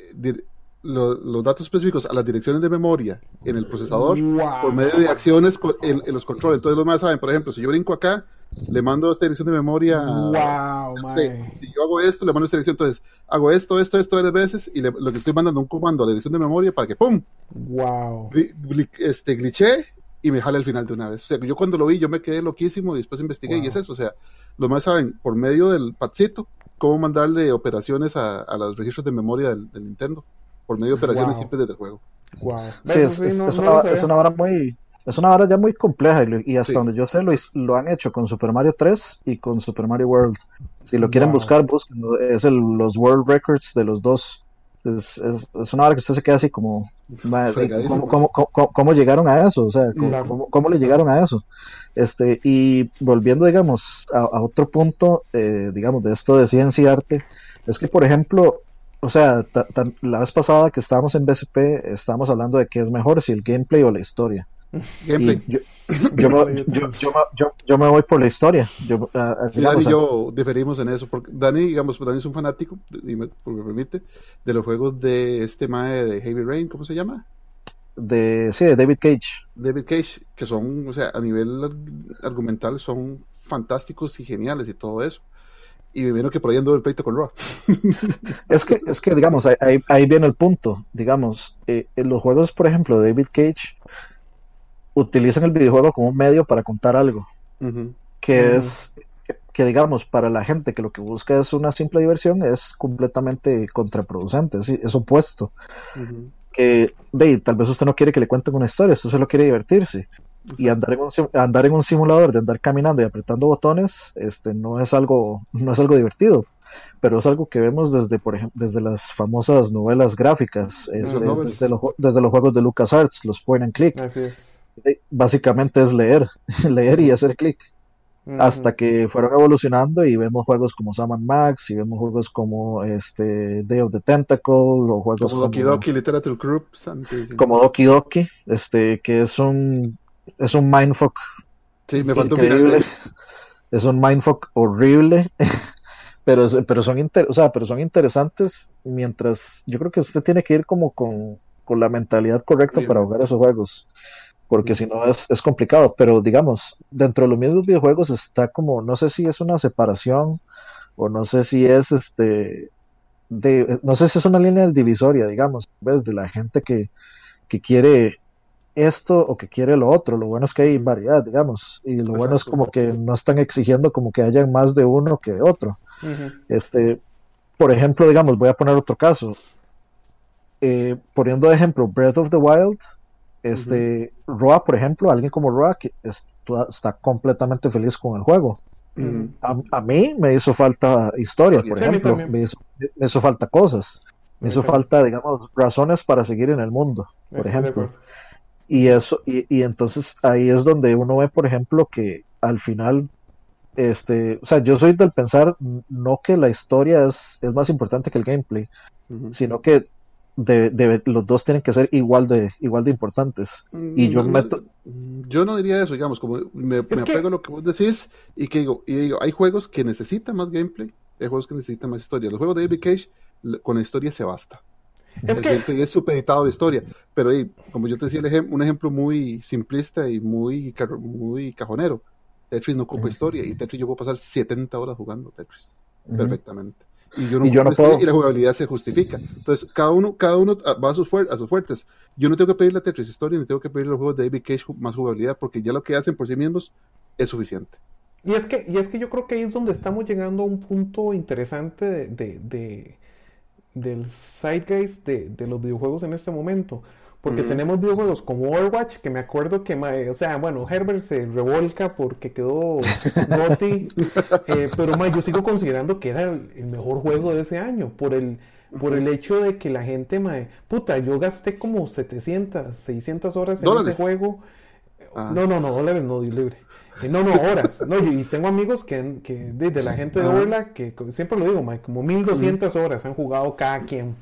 los datos específicos a las direcciones de memoria en el procesador por medio de acciones en, los controles. Entonces los más saben, por ejemplo, si yo brinco acá, le mando esta dirección de memoria. Wow, si yo hago esto, le mando esta dirección, entonces hago esto, esto, esto varias veces y lo que estoy mandando un comando a la dirección de memoria para que ¡pum! Wow. este, glitché y me jale al final de una vez. O sea, yo cuando lo vi, yo me quedé loquísimo y después investigué y es eso. O sea, los más saben por medio del padcito cómo mandarle operaciones a, los registros de memoria del, Nintendo por medio de operaciones simples desde el juego. Wow. Sí, es, una, es, una, vara muy es una vara ya muy compleja y, hasta donde yo sé lo, lo, han hecho con Super Mario 3 y con Super Mario World. Si lo quieren buscar, busquen. Es el, los World Records de los dos. Es, es, es, una hora que usted se queda así como, ¿cómo, cómo, cómo, llegaron a eso? O sea, ¿cómo, le llegaron a eso? Este, y volviendo, digamos, a, otro punto, eh, digamos, de esto de ciencia y arte, es que, por ejemplo, o sea, la vez pasada que estábamos en BCP, estábamos hablando de qué es mejor, si el gameplay o la historia. Yo, yo, me, voy por la historia. Yo, Dani y yo diferimos en eso, porque Dani, digamos, Dani es un fanático, y me, permite, de los juegos de este mae de Heavy Rain, ¿cómo se llama? De, sí, de David Cage. David Cage, que son, o sea, a nivel argumental son fantásticos y geniales y todo eso. Y me vino que por ahí ando el pleito con Raw. es que, es que digamos, ahí, ahí viene el punto. Digamos, eh, en los juegos, por ejemplo, de David Cage, utilizan el videojuego como un medio para contar algo. Que es, que, digamos, para la gente que lo que busca es una simple diversión, es completamente contraproducente, es, opuesto. Que, de, tal vez usted no quiere que le cuenten una historia, usted solo quiere divertirse. Y andar en, un, andar en un simulador de andar caminando y apretando botones, este, no es algo, no es algo divertido pero es algo que vemos desde, por ejemplo, desde las famosas novelas gráficas, desde, desde, los, desde, los, juegos de LucasArts, los point and click. Así es básicamente es leer, leer y hacer clic. Hasta que fueron evolucionando y vemos juegos como Sam Max y vemos juegos como este Day of the Tentacle o juegos como Doki Doki Literature Group como Doki Doki este que es un es un mindfuck sí me faltó mirar es un mindfuck horrible pero pero son o sea, pero son interesantes mientras yo creo que usted tiene que ir como con, con la mentalidad correcta para jugar esos juegos porque si no es, es, complicado, pero digamos, dentro de los mismos videojuegos está como, no sé si es una separación o no sé si es este, de, no sé si es una línea divisoria, digamos, ¿ves? de la gente que, que quiere esto o que quiere lo otro, lo bueno es que hay variedad, digamos, y lo bueno es como que no están exigiendo como que haya más de uno que de otro. Este, por ejemplo, digamos, voy a poner otro caso. Eh, poniendo de ejemplo Breath of the Wild, este, Roa, por ejemplo, alguien como Roa que está completamente feliz con el juego. a, mí me hizo falta historia, por ejemplo, me hizo, falta cosas, me hizo falta, digamos, razones para seguir en el mundo, por ejemplo. Y eso, y, y entonces ahí es donde uno ve, por ejemplo, que al final este, o sea, yo soy del pensar no que la historia es, es más importante que el gameplay, sino que de, los dos tienen que ser igual de igual de importantes. Y yo no, Yo no diría eso, digamos, como me, apego a lo que vos decís y que digo, y digo, hay juegos que necesitan más gameplay, hay juegos que necesitan más historia. Los juegos de David Cage, con la historia se basta. Es el gameplay es supeditado a la historia, pero como yo te decía, un ejemplo muy simplista y muy, muy cajonero Tetris no ocupa historia y Tetris yo puedo pasar 70 horas jugando Tetris perfectamente. Y yo no, puedo... y la jugabilidad se justifica. Entonces, cada uno, cada uno va a sus, a sus fuertes. Yo no tengo que pedirle a Tetris historia ni tengo que pedirle a los juegos de David Cage más jugabilidad porque ya lo que hacen por sí mismos es suficiente. Y es que, y es que yo creo que ahí es donde estamos llegando a un punto interesante de, de, de del zeitgeist de, de los videojuegos en este momento. Porque tenemos videojuegos como Overwatch, que me acuerdo que, o sea, bueno, Herbert se revolca porque quedó Naughty, eh, pero yo sigo considerando que era el mejor juego de ese año, por el, por el hecho de que la gente, mae, puta, yo gasté como 700, 600 horas en ese juego. Ah. No, no, no, dólares no, libre. Eh, no, no, horas. No, y tengo amigos que, que de, la gente de Orla, que siempre lo digo, mae, como 1200 horas han jugado cada quien.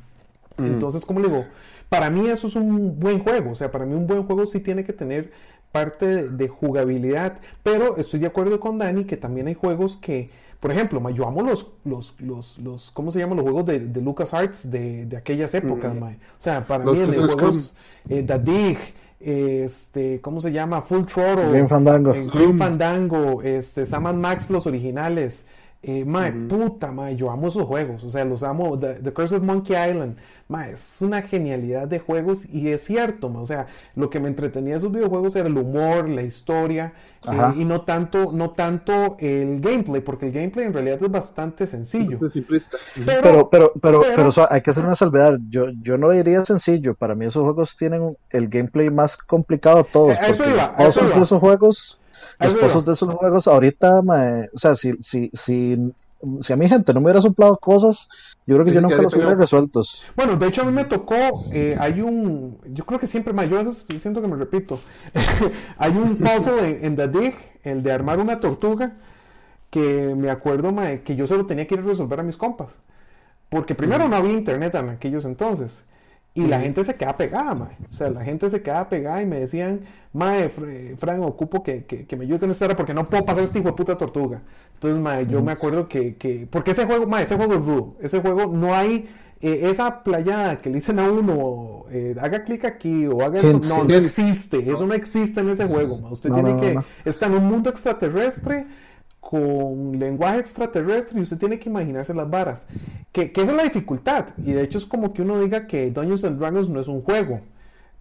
Entonces, ¿cómo le digo? Para mí eso es un buen juego. O sea, para mí un buen juego sí tiene que tener parte de, jugabilidad. Pero estoy de acuerdo con Dani que también hay juegos que, por ejemplo, yo amo los, los, los, los ¿cómo se llaman? Los juegos de, de LucasArts de, de aquellas épocas, O sea, para mí los juegos eh, The Dig, este, ¿cómo se llama? Full Throttle, Green Fandango, eh, Green Fandango, este, Sam Max, los originales. Eh, mae, puta, mae, yo amo esos juegos, o sea, los amo. The, Curse of Monkey Island, es una genialidad de juegos y es cierto, o sea, lo que me entretenía de esos videojuegos era el humor, la historia eh, y no tanto, no tanto el gameplay, porque el gameplay en realidad es bastante sencillo. Pero, pero, pero, pero, hay que hacer una salvedad. Yo, yo no diría sencillo. Para mí esos juegos tienen el gameplay más complicado todos. Eh, eso iba, eso iba. esos juegos los pozos de esos juegos ahorita, o sea, si, si, si, si a mi gente no me hubiera soplado cosas, yo creo que yo nunca los hubiera resueltos. Bueno, de hecho a mí me tocó, eh, hay un, yo creo que siempre, más, yo siento que me repito, hay un puzzle en, The Dig, el de armar una tortuga, que me acuerdo que yo solo tenía que ir a resolver a mis compas. Porque primero no había internet en aquellos entonces. Y la gente se queda pegada, mae. O sea, la gente se queda pegada y me decían, mae, Fran, ocupo que, que, me ayude con esta porque no puedo pasar este hijo de puta tortuga. Entonces, mae, yo me acuerdo que, que, porque ese juego, mae, ese juego es rudo. Ese juego no hay eh, esa playada que le dicen a uno, eh, haga clic aquí o haga eso. No, no existe. Eso no existe en ese juego. Usted tiene que estar en un mundo extraterrestre con lenguaje extraterrestre y usted tiene que imaginarse las varas. Que, esa es la dificultad. Y de hecho es como que uno diga que Dungeons and Dragons no es un juego.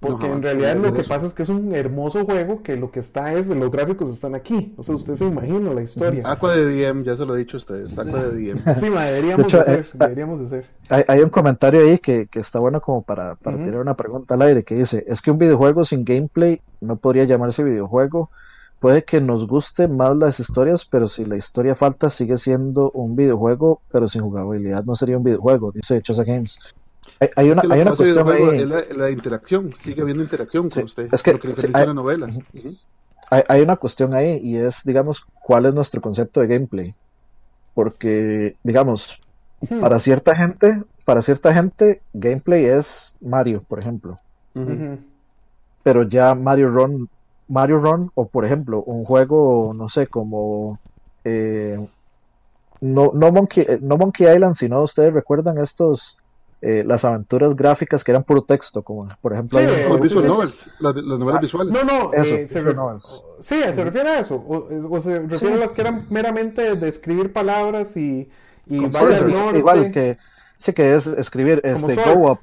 Porque en realidad lo que pasa es que es un hermoso juego que lo que está es, los gráficos están aquí. O sea, usted se imagina la historia. Aqua de DM, ya se lo he dicho a ustedes, Aqua de DM. sí, deberíamos de, ser, deberíamos de ser. Hay, un comentario ahí que, que está bueno como para, para tirar una pregunta al aire que dice, es que un videojuego sin gameplay no podría llamarse videojuego Puede que nos guste más las historias, pero si la historia falta, sigue siendo un videojuego, pero sin jugabilidad no sería un videojuego, dice Chosa Games. Hay, una, hay una cuestión ahí. la, interacción, sigue habiendo interacción con usted, es que, lo que hay, la novela. hay, una cuestión ahí y es, digamos, cuál es nuestro concepto de gameplay. Porque, digamos, hmm. para cierta gente, para cierta gente, gameplay es Mario, por ejemplo. Pero ya Mario Run Mario Run o por ejemplo un juego, no sé, como eh, no, no, Monkey, eh, no Monkey Island, sino ustedes recuerdan estos eh, las aventuras gráficas que eran puro texto, como por ejemplo sí, los visual novels, las, novelas ah, visuales. No, no, eso, se, sí, se refiere a eso, o, se refiere a las que eran meramente de escribir palabras y, y igual que sí que es escribir este go up,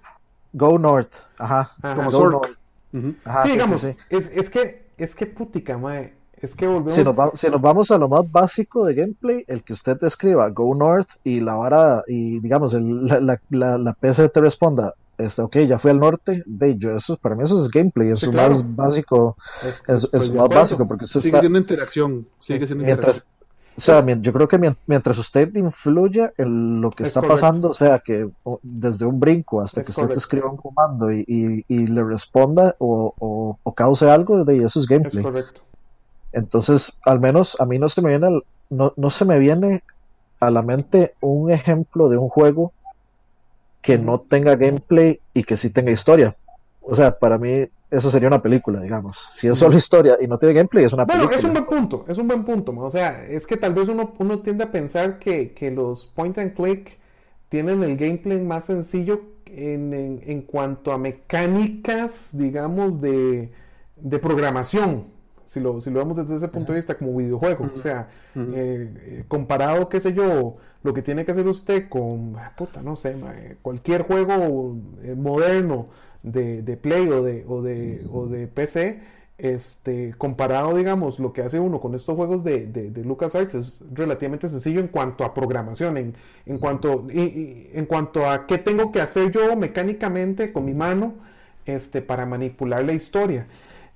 go north, ajá, como go north. sí, digamos, Es, es que es que putica, mae. Es que volvemos. Si nos, vamos a lo más básico de gameplay, el que usted escriba Go North y la vara, y digamos, la, la, la, PC te responda, este, ok, ya fui al norte, de yo, eso, para mí eso es gameplay, es lo más básico, es, es, más básico, porque sigue siendo interacción, sigue siendo interacción. O sea, yo creo que mientras usted influya en lo que está pasando, o sea, que desde un brinco hasta que usted escriba un comando y, le responda o, cause algo, de eso es gameplay. Es correcto. Entonces, al menos a mí no se me viene, no, no se me viene a la mente un ejemplo de un juego que no tenga gameplay y que sí tenga historia. O sea, para mí eso sería una película, digamos. Si es solo historia y no tiene gameplay, es una película. Bueno, es un buen punto, es un buen punto. O sea, es que tal vez uno, uno tiende a pensar que, los point and click tienen el gameplay más sencillo en, en, cuanto a mecánicas, digamos, de, de programación si lo, si lo vemos desde ese punto de vista como videojuego. O sea, eh, eh, comparado, qué sé yo, lo que tiene que hacer usted con, puta, no sé, cualquier juego eh, moderno de, de, Play o de, o de, o de PC, este, comparado, digamos, lo que hace uno con estos juegos de, de, LucasArts es relativamente sencillo en cuanto a programación, en, en, cuanto, y, en cuanto a qué tengo que hacer yo mecánicamente con mi mano este, para manipular la historia.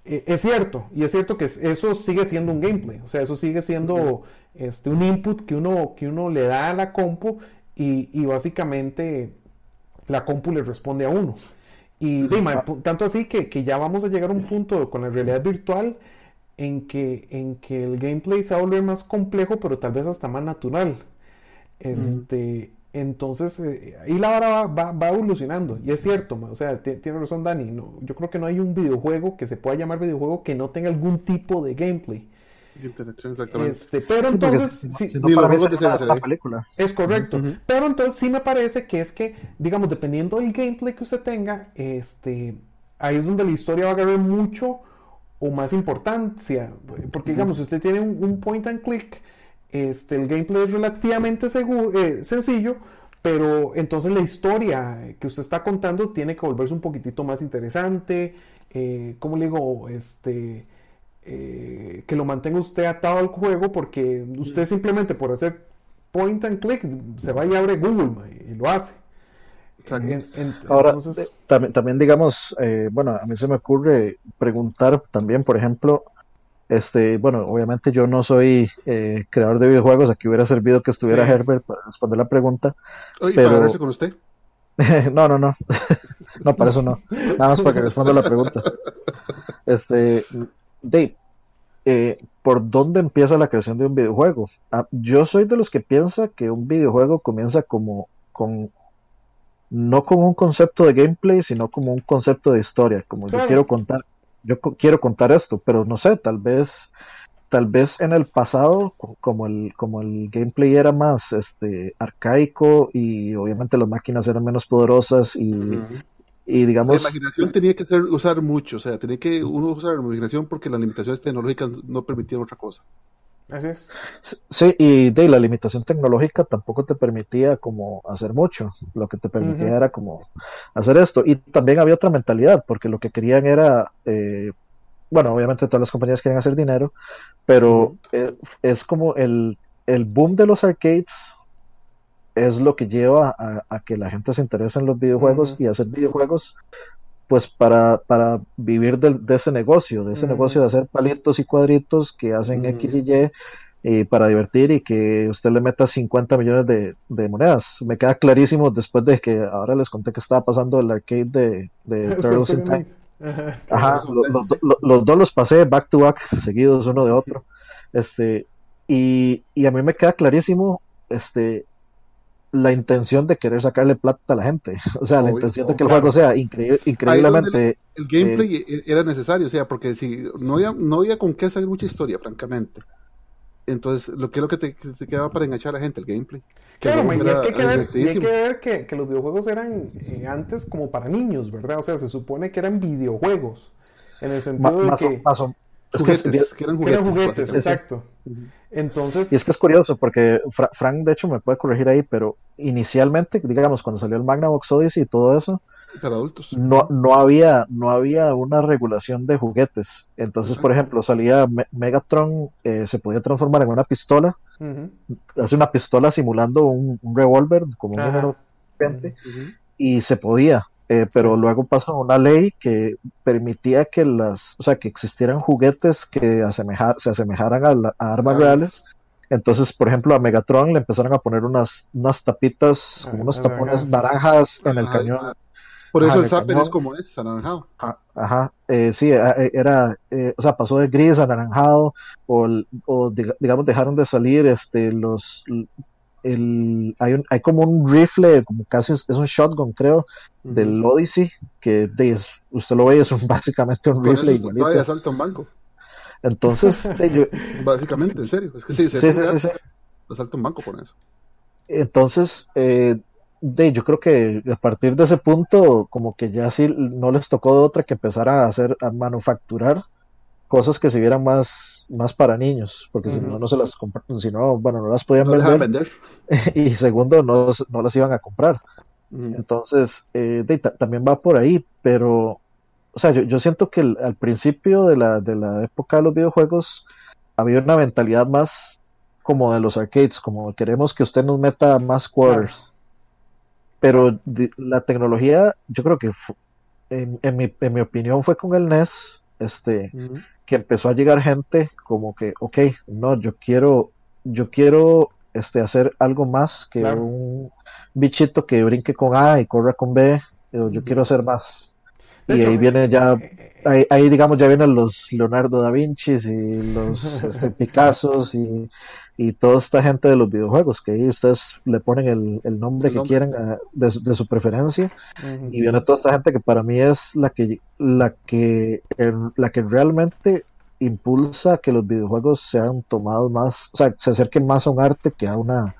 Eh, es cierto, y es cierto que eso sigue siendo un gameplay, o sea, eso sigue siendo este, un input que uno, que uno le da a la compu y, básicamente la compu le responde a uno. Y tanto así que, ya vamos a llegar a un punto con la realidad virtual en que, en que el gameplay se va a volver más complejo, pero tal vez hasta más natural. Este, entonces, eh, ahí la hora va, evolucionando. Y es cierto, o sea, tiene razón Dani. No, yo creo que no hay un videojuego que se pueda llamar videojuego que no tenga algún tipo de gameplay. exactamente. Este, pero entonces, es correcto. Pero entonces sí me parece que es que, digamos, dependiendo del gameplay que usted tenga, este, ahí es donde la historia va a agarrar mucho o más importancia. Porque, digamos, si usted tiene un point and click este, el gameplay es relativamente eh, sencillo, pero entonces la historia que usted está contando tiene que volverse un poquitito más interesante. Eh, ¿Cómo le digo? Este, eh, que lo mantenga usted atado al juego porque usted simplemente por hacer point and click se va y abre Google y lo hace. Ahora, también, también digamos, bueno, a mí se me ocurre preguntar también, por ejemplo, este, bueno, obviamente yo no soy eh, creador de videojuegos, aquí hubiera servido que estuviera Herbert para responder la pregunta. Oye, pero... para con usted? no, no, no. no, para eso no. Nada más para que responda la pregunta. Este, Dave, eh, ¿por dónde empieza la creación de un videojuego? Ah, yo soy de los que piensa que un videojuego comienza como con no como un concepto de gameplay, sino como un concepto de historia, como yo quiero contar yo quiero contar esto, pero no sé, tal vez tal vez en el pasado como el como el gameplay era más este arcaico y obviamente las máquinas eran menos poderosas y, y digamos la imaginación tenía que ser, usar mucho o sea tenía que uno usar la imaginación porque las limitaciones tecnológicas no permitían otra cosa Así es. Sí, y de la limitación tecnológica tampoco te permitía como hacer mucho, lo que te permitía era como hacer esto. Y también había otra mentalidad, porque lo que querían era, eh, bueno, obviamente todas las compañías quieren hacer dinero, pero eh, es, como el, el boom de los arcades es lo que lleva a, que la gente se interese en los videojuegos y hacer videojuegos pues para, para vivir de, ese negocio, de ese negocio de hacer palitos y cuadritos que hacen X y Y eh, para divertir y que usted le meta 50 millones de, monedas. Me queda clarísimo después de que ahora les conté que estaba pasando el arcade de, de Turtles in Time. Ajá, los, dos los pasé back to back, seguidos uno de otro. Este, y, y a mí me queda clarísimo este, la intención de querer sacarle plata a la gente. O sea, la intención de que el juego sea increíblemente. El, gameplay eh, e-, era necesario, o sea, porque si no había, no había con qué hacer mucha historia, francamente. Entonces, lo que es lo que te, quedaba para enganchar a la gente, el gameplay. Claro, y es que hay que ver, que, ver que, los videojuegos eran eh, antes como para niños, ¿verdad? O sea, se supone que eran videojuegos. En el sentido de que. Juguetes, que, eran juguetes. exacto. Entonces. Y es que es curioso porque Frank, de hecho, me puede corregir ahí, pero inicialmente, digamos, cuando salió el Magnavox Odyssey y todo eso, para adultos. No, no había, no había una regulación de juguetes. Entonces, por ejemplo, salía Megatron, eh, se podía transformar en una pistola, hace una pistola simulando un, revólver, como un número 20, y se podía. Eh, pero luego pasó una ley que permitía que las, o sea, que existieran juguetes que asemejara se asemejaran a, armas reales. Entonces, por ejemplo, a Megatron le empezaron a poner unas, unas tapitas, Ah, como unos tapones naranjas. en el Ajá, cañón. Por eso Ajá, el Zapper es como es, anaranjado. Ajá, ajá, eh, sí, eh, eh, era, eh, o sea, pasó de gris a anaranjado, o, o diga- digamos, dejaron de salir, este, los, el, hay un, hay como un rifle, como casi es, es un shotgun, creo, del Odyssey, que de- usted lo ve, es un- básicamente un rifle eso igualito. todavía asalta un banco. Entonces, de, yo- Básicamente, en serio. Es que sí, se sí, sí, sí, sí. asalta un banco con eso. Entonces, eh, de, yo creo que a partir de ese punto, como que ya sí no les tocó de otra que empezar a hacer, a manufacturar cosas que se vieran más, más para niños, porque si no, no se las si no, bueno, no las podían No vender, vender. y segundo, no, no las iban a comprar. Entonces, eh, de- también va por ahí, pero, o sea, yo, yo siento que el- al principio de la, de la época de los videojuegos había una mentalidad más como de los arcades, como queremos que usted nos meta más quarters. Pero la tecnología, yo creo que en, en mi, en mi opinión fue con el NES, este. Que empezó a llegar gente como que, ok, no, yo quiero, yo quiero este, hacer algo más que Claro. un bichito que brinque con A y corra con B, yo Ujú. quiero hacer más. De y hecho, ahí viene ya, eh, ahí, ahí, digamos ya vienen los Leonardo da Vinci y los este, Picassos y, y toda esta gente de los videojuegos, que ahí ustedes le ponen el, el nombre El que nombre. quieran a- de, su- de su preferencia y viene toda esta gente que para mí es la que la que la que realmente impulsa que los videojuegos sean tomados más, o sea, se acerquen más a un arte que a una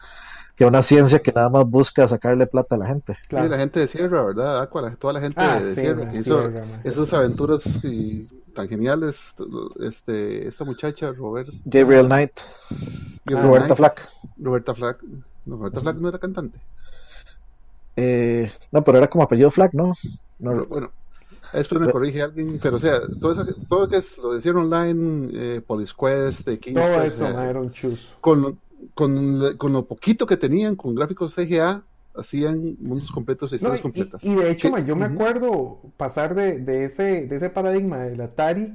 que una ciencia que nada más busca sacarle plata a la gente. Claro. Y la gente de Sierra, ¿verdad? Aqua, la- toda la gente Ah, de sí, Sierra que hizo Sierra, esas aventuras y tan geniales. Este, esta muchacha, Robert, Gabriel Knight, Gabriel Roberta Knight, Flack. Roberta Flack. No, Roberta Flack no era cantante. Eh, no, pero era como apellido Flack, ¿no? No, Pero bueno, después me Pero- corrige alguien, pero o sea, todo, esa- todo lo que es lo de Sierra Online, eh, Police Quest, de King's Todo Quest, eso un chuzo. con, con, con lo poquito que tenían con gráficos CGA, hacían mundos completos y No, historias y, completas. y de hecho, Sí, man, yo me acuerdo pasar de, de ese, de ese paradigma del Atari,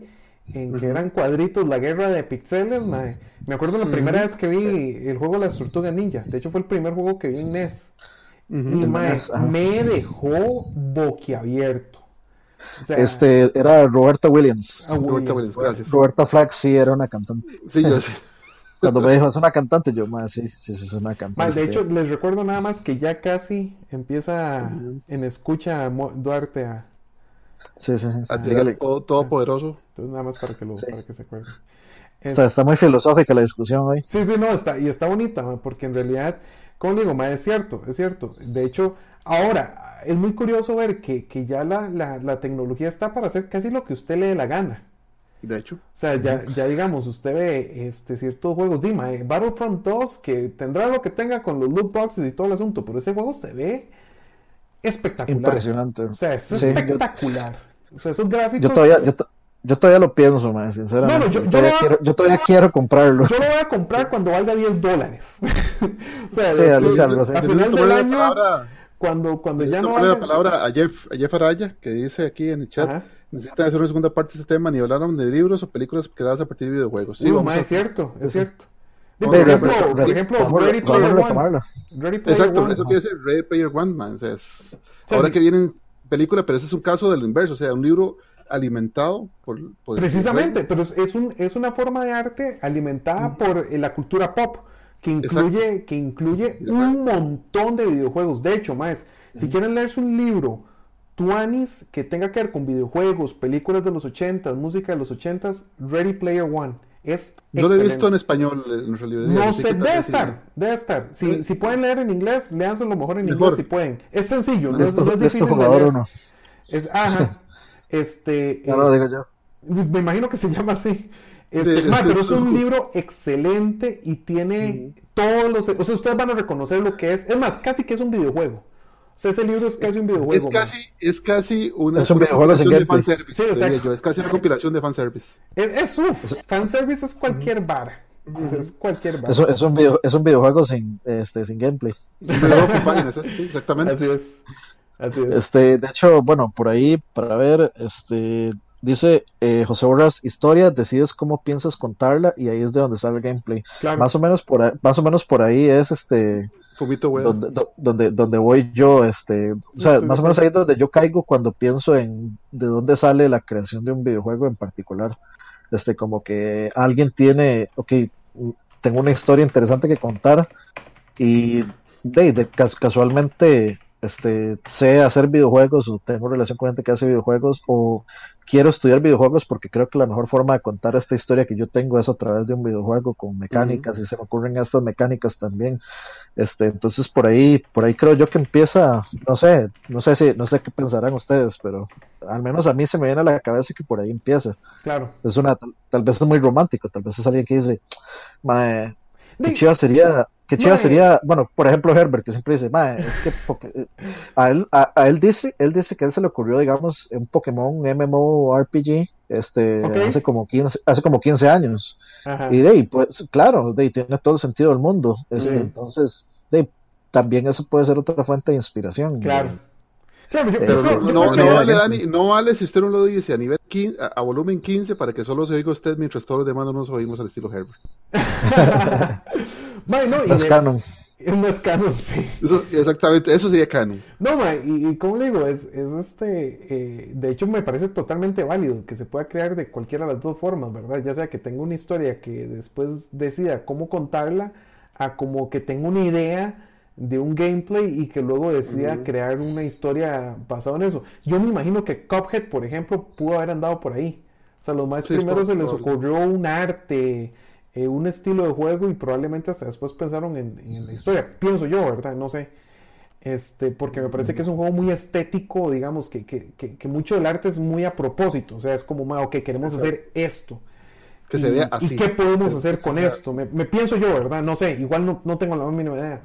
en que eran cuadritos, la guerra de pixeles, man. Me acuerdo la primera vez que vi el juego Las Tortugas Ninja. De hecho, fue el primer juego que vi en NES. Y NES, ajá. me dejó boquiabierto. O sea, Este era Roberta Williams. a Roberta Williams. Williams, gracias. Roberta Flack sí era una cantante. Sí, yo sé. Cuando me dijo, es una cantante, yo, más sí, sí, sí, es una cantante. de hecho, les recuerdo nada más que ya casi empieza en escucha Mo- Duarte a. sí, sí, sí. A Dígale. tirar todo, todopoderoso. Entonces, nada más para que, lo, Sí. para que se acuerden. Está, está muy filosófica la discusión hoy. Sí, sí, no, está, y está bonita, ma, porque en realidad, como digo, ma, es cierto, es cierto. De hecho, ahora, es muy curioso ver que, que ya la, la, la tecnología está para hacer casi lo que usted le dé la gana. De hecho, O sea, ya, ya digamos, usted ve este, ciertos juegos, Dima, eh, Battlefront 2, que tendrá lo que tenga con los loot boxes y todo el asunto, pero ese juego se ve espectacular. Impresionante. O sea, es Sí, yo- espectacular. O sea, esos gráficos. Yo todavía, yo, to- yo todavía lo pienso, man, sinceramente. Bueno, yo- yo, yo todavía quiero, yo todavía quiero comprarlo. Yo lo voy a comprar cuando valga 10 dólares. o sea, Sí, lo- lo- algo a final del la año, palabra, cuando, cuando ya no la palabra a Jeff, a Jeff Araya, que dice aquí en el chat, Ajá. Necesitan hacer una segunda parte de este tema, ni hablaron de libros o películas creadas a partir de videojuegos. Sí, Uy, a... es cierto, es cierto. Por ejemplo, por ejemplo, Vamos Ready Player One. Ready Player Exacto, One. eso quiere decir Ready Player One, man. O sea, es- ahora sí. que vienen películas, pero ese es un caso de lo inverso, o sea, un libro alimentado por... por Precisamente, pero es, es un, es una forma de arte alimentada por eh, la cultura pop, que incluye, que incluye un montón de videojuegos. De hecho, más, si quieren leerse un libro, Tuanis, que tenga que ver con videojuegos, películas de los 80s, música de los 80s, Ready Player One. Es Yo lo he visto en español en nuestra librería. No sé, debe estar, debe estar. Si, si pueden leer en inglés, léanselo mejor en Mejor. inglés si pueden. Es sencillo, no, es, no difícil de leer. uno. Es, ajá. Este, eh, no lo digo yo. me imagino que se llama así. Este, Sí, ma, es pero es un libro excelente y tiene todos los... O sea, ustedes van a reconocer lo que es. Es más, casi que es un videojuego. O sea, ese libro es casi un videojuego. Es casi, es casi una, Es un una videojuego sin compilación de gameplay. fanservice. Sí, exacto. yo, Es casi una compilación de fanservice. Es, es uf, fanservice es cualquier. O sea, es cualquier vara. Es, un- es un video, es un videojuego sin, este, sin gameplay. Un videojuego con páginas, sí, exactamente. Así es. Así es. Este, de hecho, bueno, por ahí, para ver, este, dice eh, José Borras, historia, decides cómo piensas contarla y ahí es de donde sale el gameplay. Más o menos por ahí, más o menos por ahí es este donde, donde, donde voy yo, este, o sea, más o menos ahí es donde yo caigo cuando pienso en de dónde sale la creación de un videojuego en particular. Este, como que alguien tiene, ok, tengo una historia interesante que contar y de, casualmente este, sé hacer videojuegos o tengo relación con gente que hace videojuegos o quiero estudiar videojuegos porque creo que la mejor forma de contar esta historia que yo tengo es a través de un videojuego con mecánicas y se me ocurren estas mecánicas también. Este, entonces por ahí, por ahí creo yo que empieza, no sé, no sé si, no sé qué pensarán ustedes, pero al menos a mí se me viene a la cabeza que por ahí empieza. Claro. Es una, tal, vez es muy romántico, tal vez es alguien que dice, mae, qué sería Qué chido sería, bueno, por ejemplo, Herbert, que siempre dice, es que eh, a él, a, él dice, él dice que a él se le ocurrió, digamos, un Pokémon MMORPG, este, hace como 15, hace como 15 años. Y de ahí, pues, claro, de ahí tiene todo el sentido del mundo. Este, entonces, de también eso puede ser otra fuente de inspiración. Claro. pero no, no, vale, Dani, no vale si usted no lo dice a nivel 15, a, volumen 15 para que solo se oiga usted mientras todos los demás no nos oímos al estilo Herbert. no, es canon. No es canon, sí. Eso, exactamente, eso sería canon. No, ma, y, como le digo, es, es este. Eh, de hecho, me parece totalmente válido que se pueda crear de cualquiera de las dos formas, ¿verdad? Ya sea que tenga una historia que después decida cómo contarla, a como que tenga una idea de un gameplay y que luego decida crear una historia basada en eso. Yo me imagino que Cuphead, por ejemplo, pudo haber andado por ahí. O sea, los más primeros se les ocurrió un arte eh, un estilo de juego y probablemente hasta después pensaron en, la historia. Pienso yo, ¿verdad? No sé. Este, porque me parece que es un juego muy estético, digamos, que, que, que, mucho del arte es muy a propósito. O sea, es como, ok, queremos hacer esto. Que se vea así. ¿Y qué podemos hacer con esto? Me, pienso yo, ¿verdad? No sé, igual no, no tengo la mínima idea.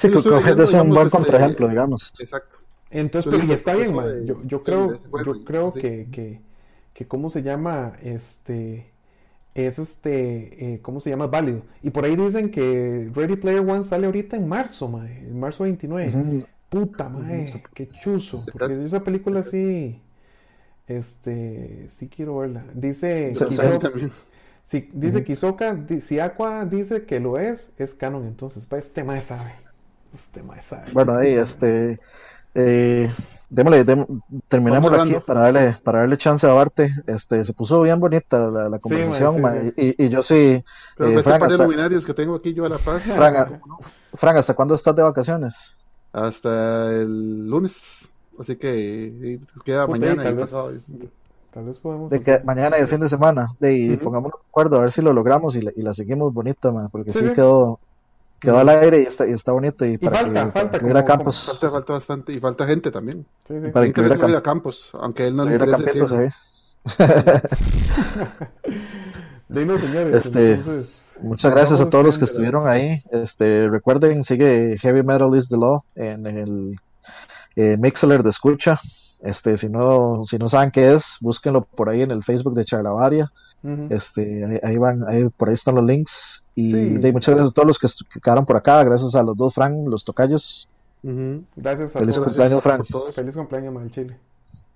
Sí, que es un buen este, contraejemplo, digamos. Exacto. Entonces, pero y está bien, man. Yo, yo creo, yo creo que, que, que, ¿cómo se llama? Este es este, eh, ¿cómo se llama? Válido. Y por ahí dicen que Ready Player One sale ahorita en marzo, mae, en marzo 29. Puta, mae, qué chuzo. Porque esa película sí, este, sí quiero verla. Dice, si, dice Kizoka, si Aqua dice que lo es, es canon, entonces, este mae sabe. Este mae sabe. Bueno, ahí, este, eh, démosle, terminemos aquí para darle, para darle chance a Barte. Este, se puso bien bonita la, la conversación, Y, y, yo sí. Pero eh, este par de luminarios que tengo aquí yo a la par. Fran, ¿hasta cuándo estás de vacaciones? Hasta el lunes. Así que queda mañana y pasado. Tal vez podemos. De que mañana y el fin de semana. De, y pongámonos de acuerdo a ver si lo logramos y la, y la seguimos bonita, porque sí, quedó quedó al aire y está, y está bonito. Y, para falta, que, falta, como, Campos. Falta, falta bastante. Y falta gente también. Sí, sí. Para incluir a, a Campos, aunque él no le interese. Señores. Este, entonces, muchas gracias a todos los que estuvieron ahí. Este, recuerden, sigue Heavy Metal is the Law en el eh, Mixler de escucha. Este, si no, si no saben qué es, búsquenlo por ahí en el Facebook de Charlavaria este, ahí, van, ahí, por ahí están los links. Y muchas gracias a todos los que, quedaron por acá. Gracias a los dos, Frank, los tocayos. Gracias a Feliz todos. cumpleaños, Frank. Feliz cumpleaños, Mal Chile.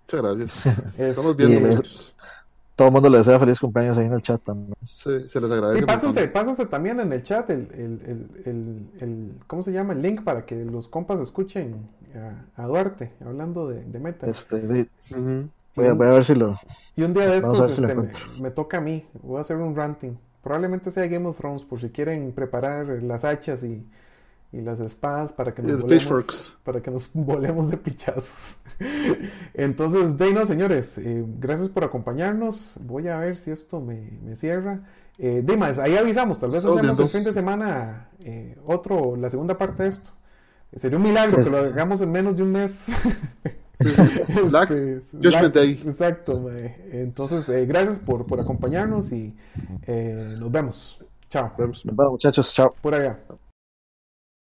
Muchas gracias. Estamos viendo muchos. Todo el mundo le desea feliz cumpleaños ahí en el chat también. Sí, se les agradece. Sí, pásense, pásense también en el chat el, el, el, el, ¿cómo se llama? El link para que los compas escuchen a, Duarte hablando de, de meta. Este, Voy a, ver si lo. Y un día de estos este, me, toca a mí. Voy a hacer un ranting. Probablemente sea Game of Thrones, por si quieren preparar las hachas y, y las espadas para que nos volemos, para que nos volemos de pichazos. Entonces, de señores, eh, gracias por acompañarnos. Voy a ver si esto me, me cierra. Eh, Dimas, ahí avisamos, tal vez hacemos el fin de semana eh, otro, la segunda parte de esto. Sería un milagro que lo hagamos en menos de un mes. Black, este, ahí. Exacto, entonces eh, gracias por, por acompañarnos y eh, nos vemos. Chao. Nos vemos muchachos, chao. Por allá.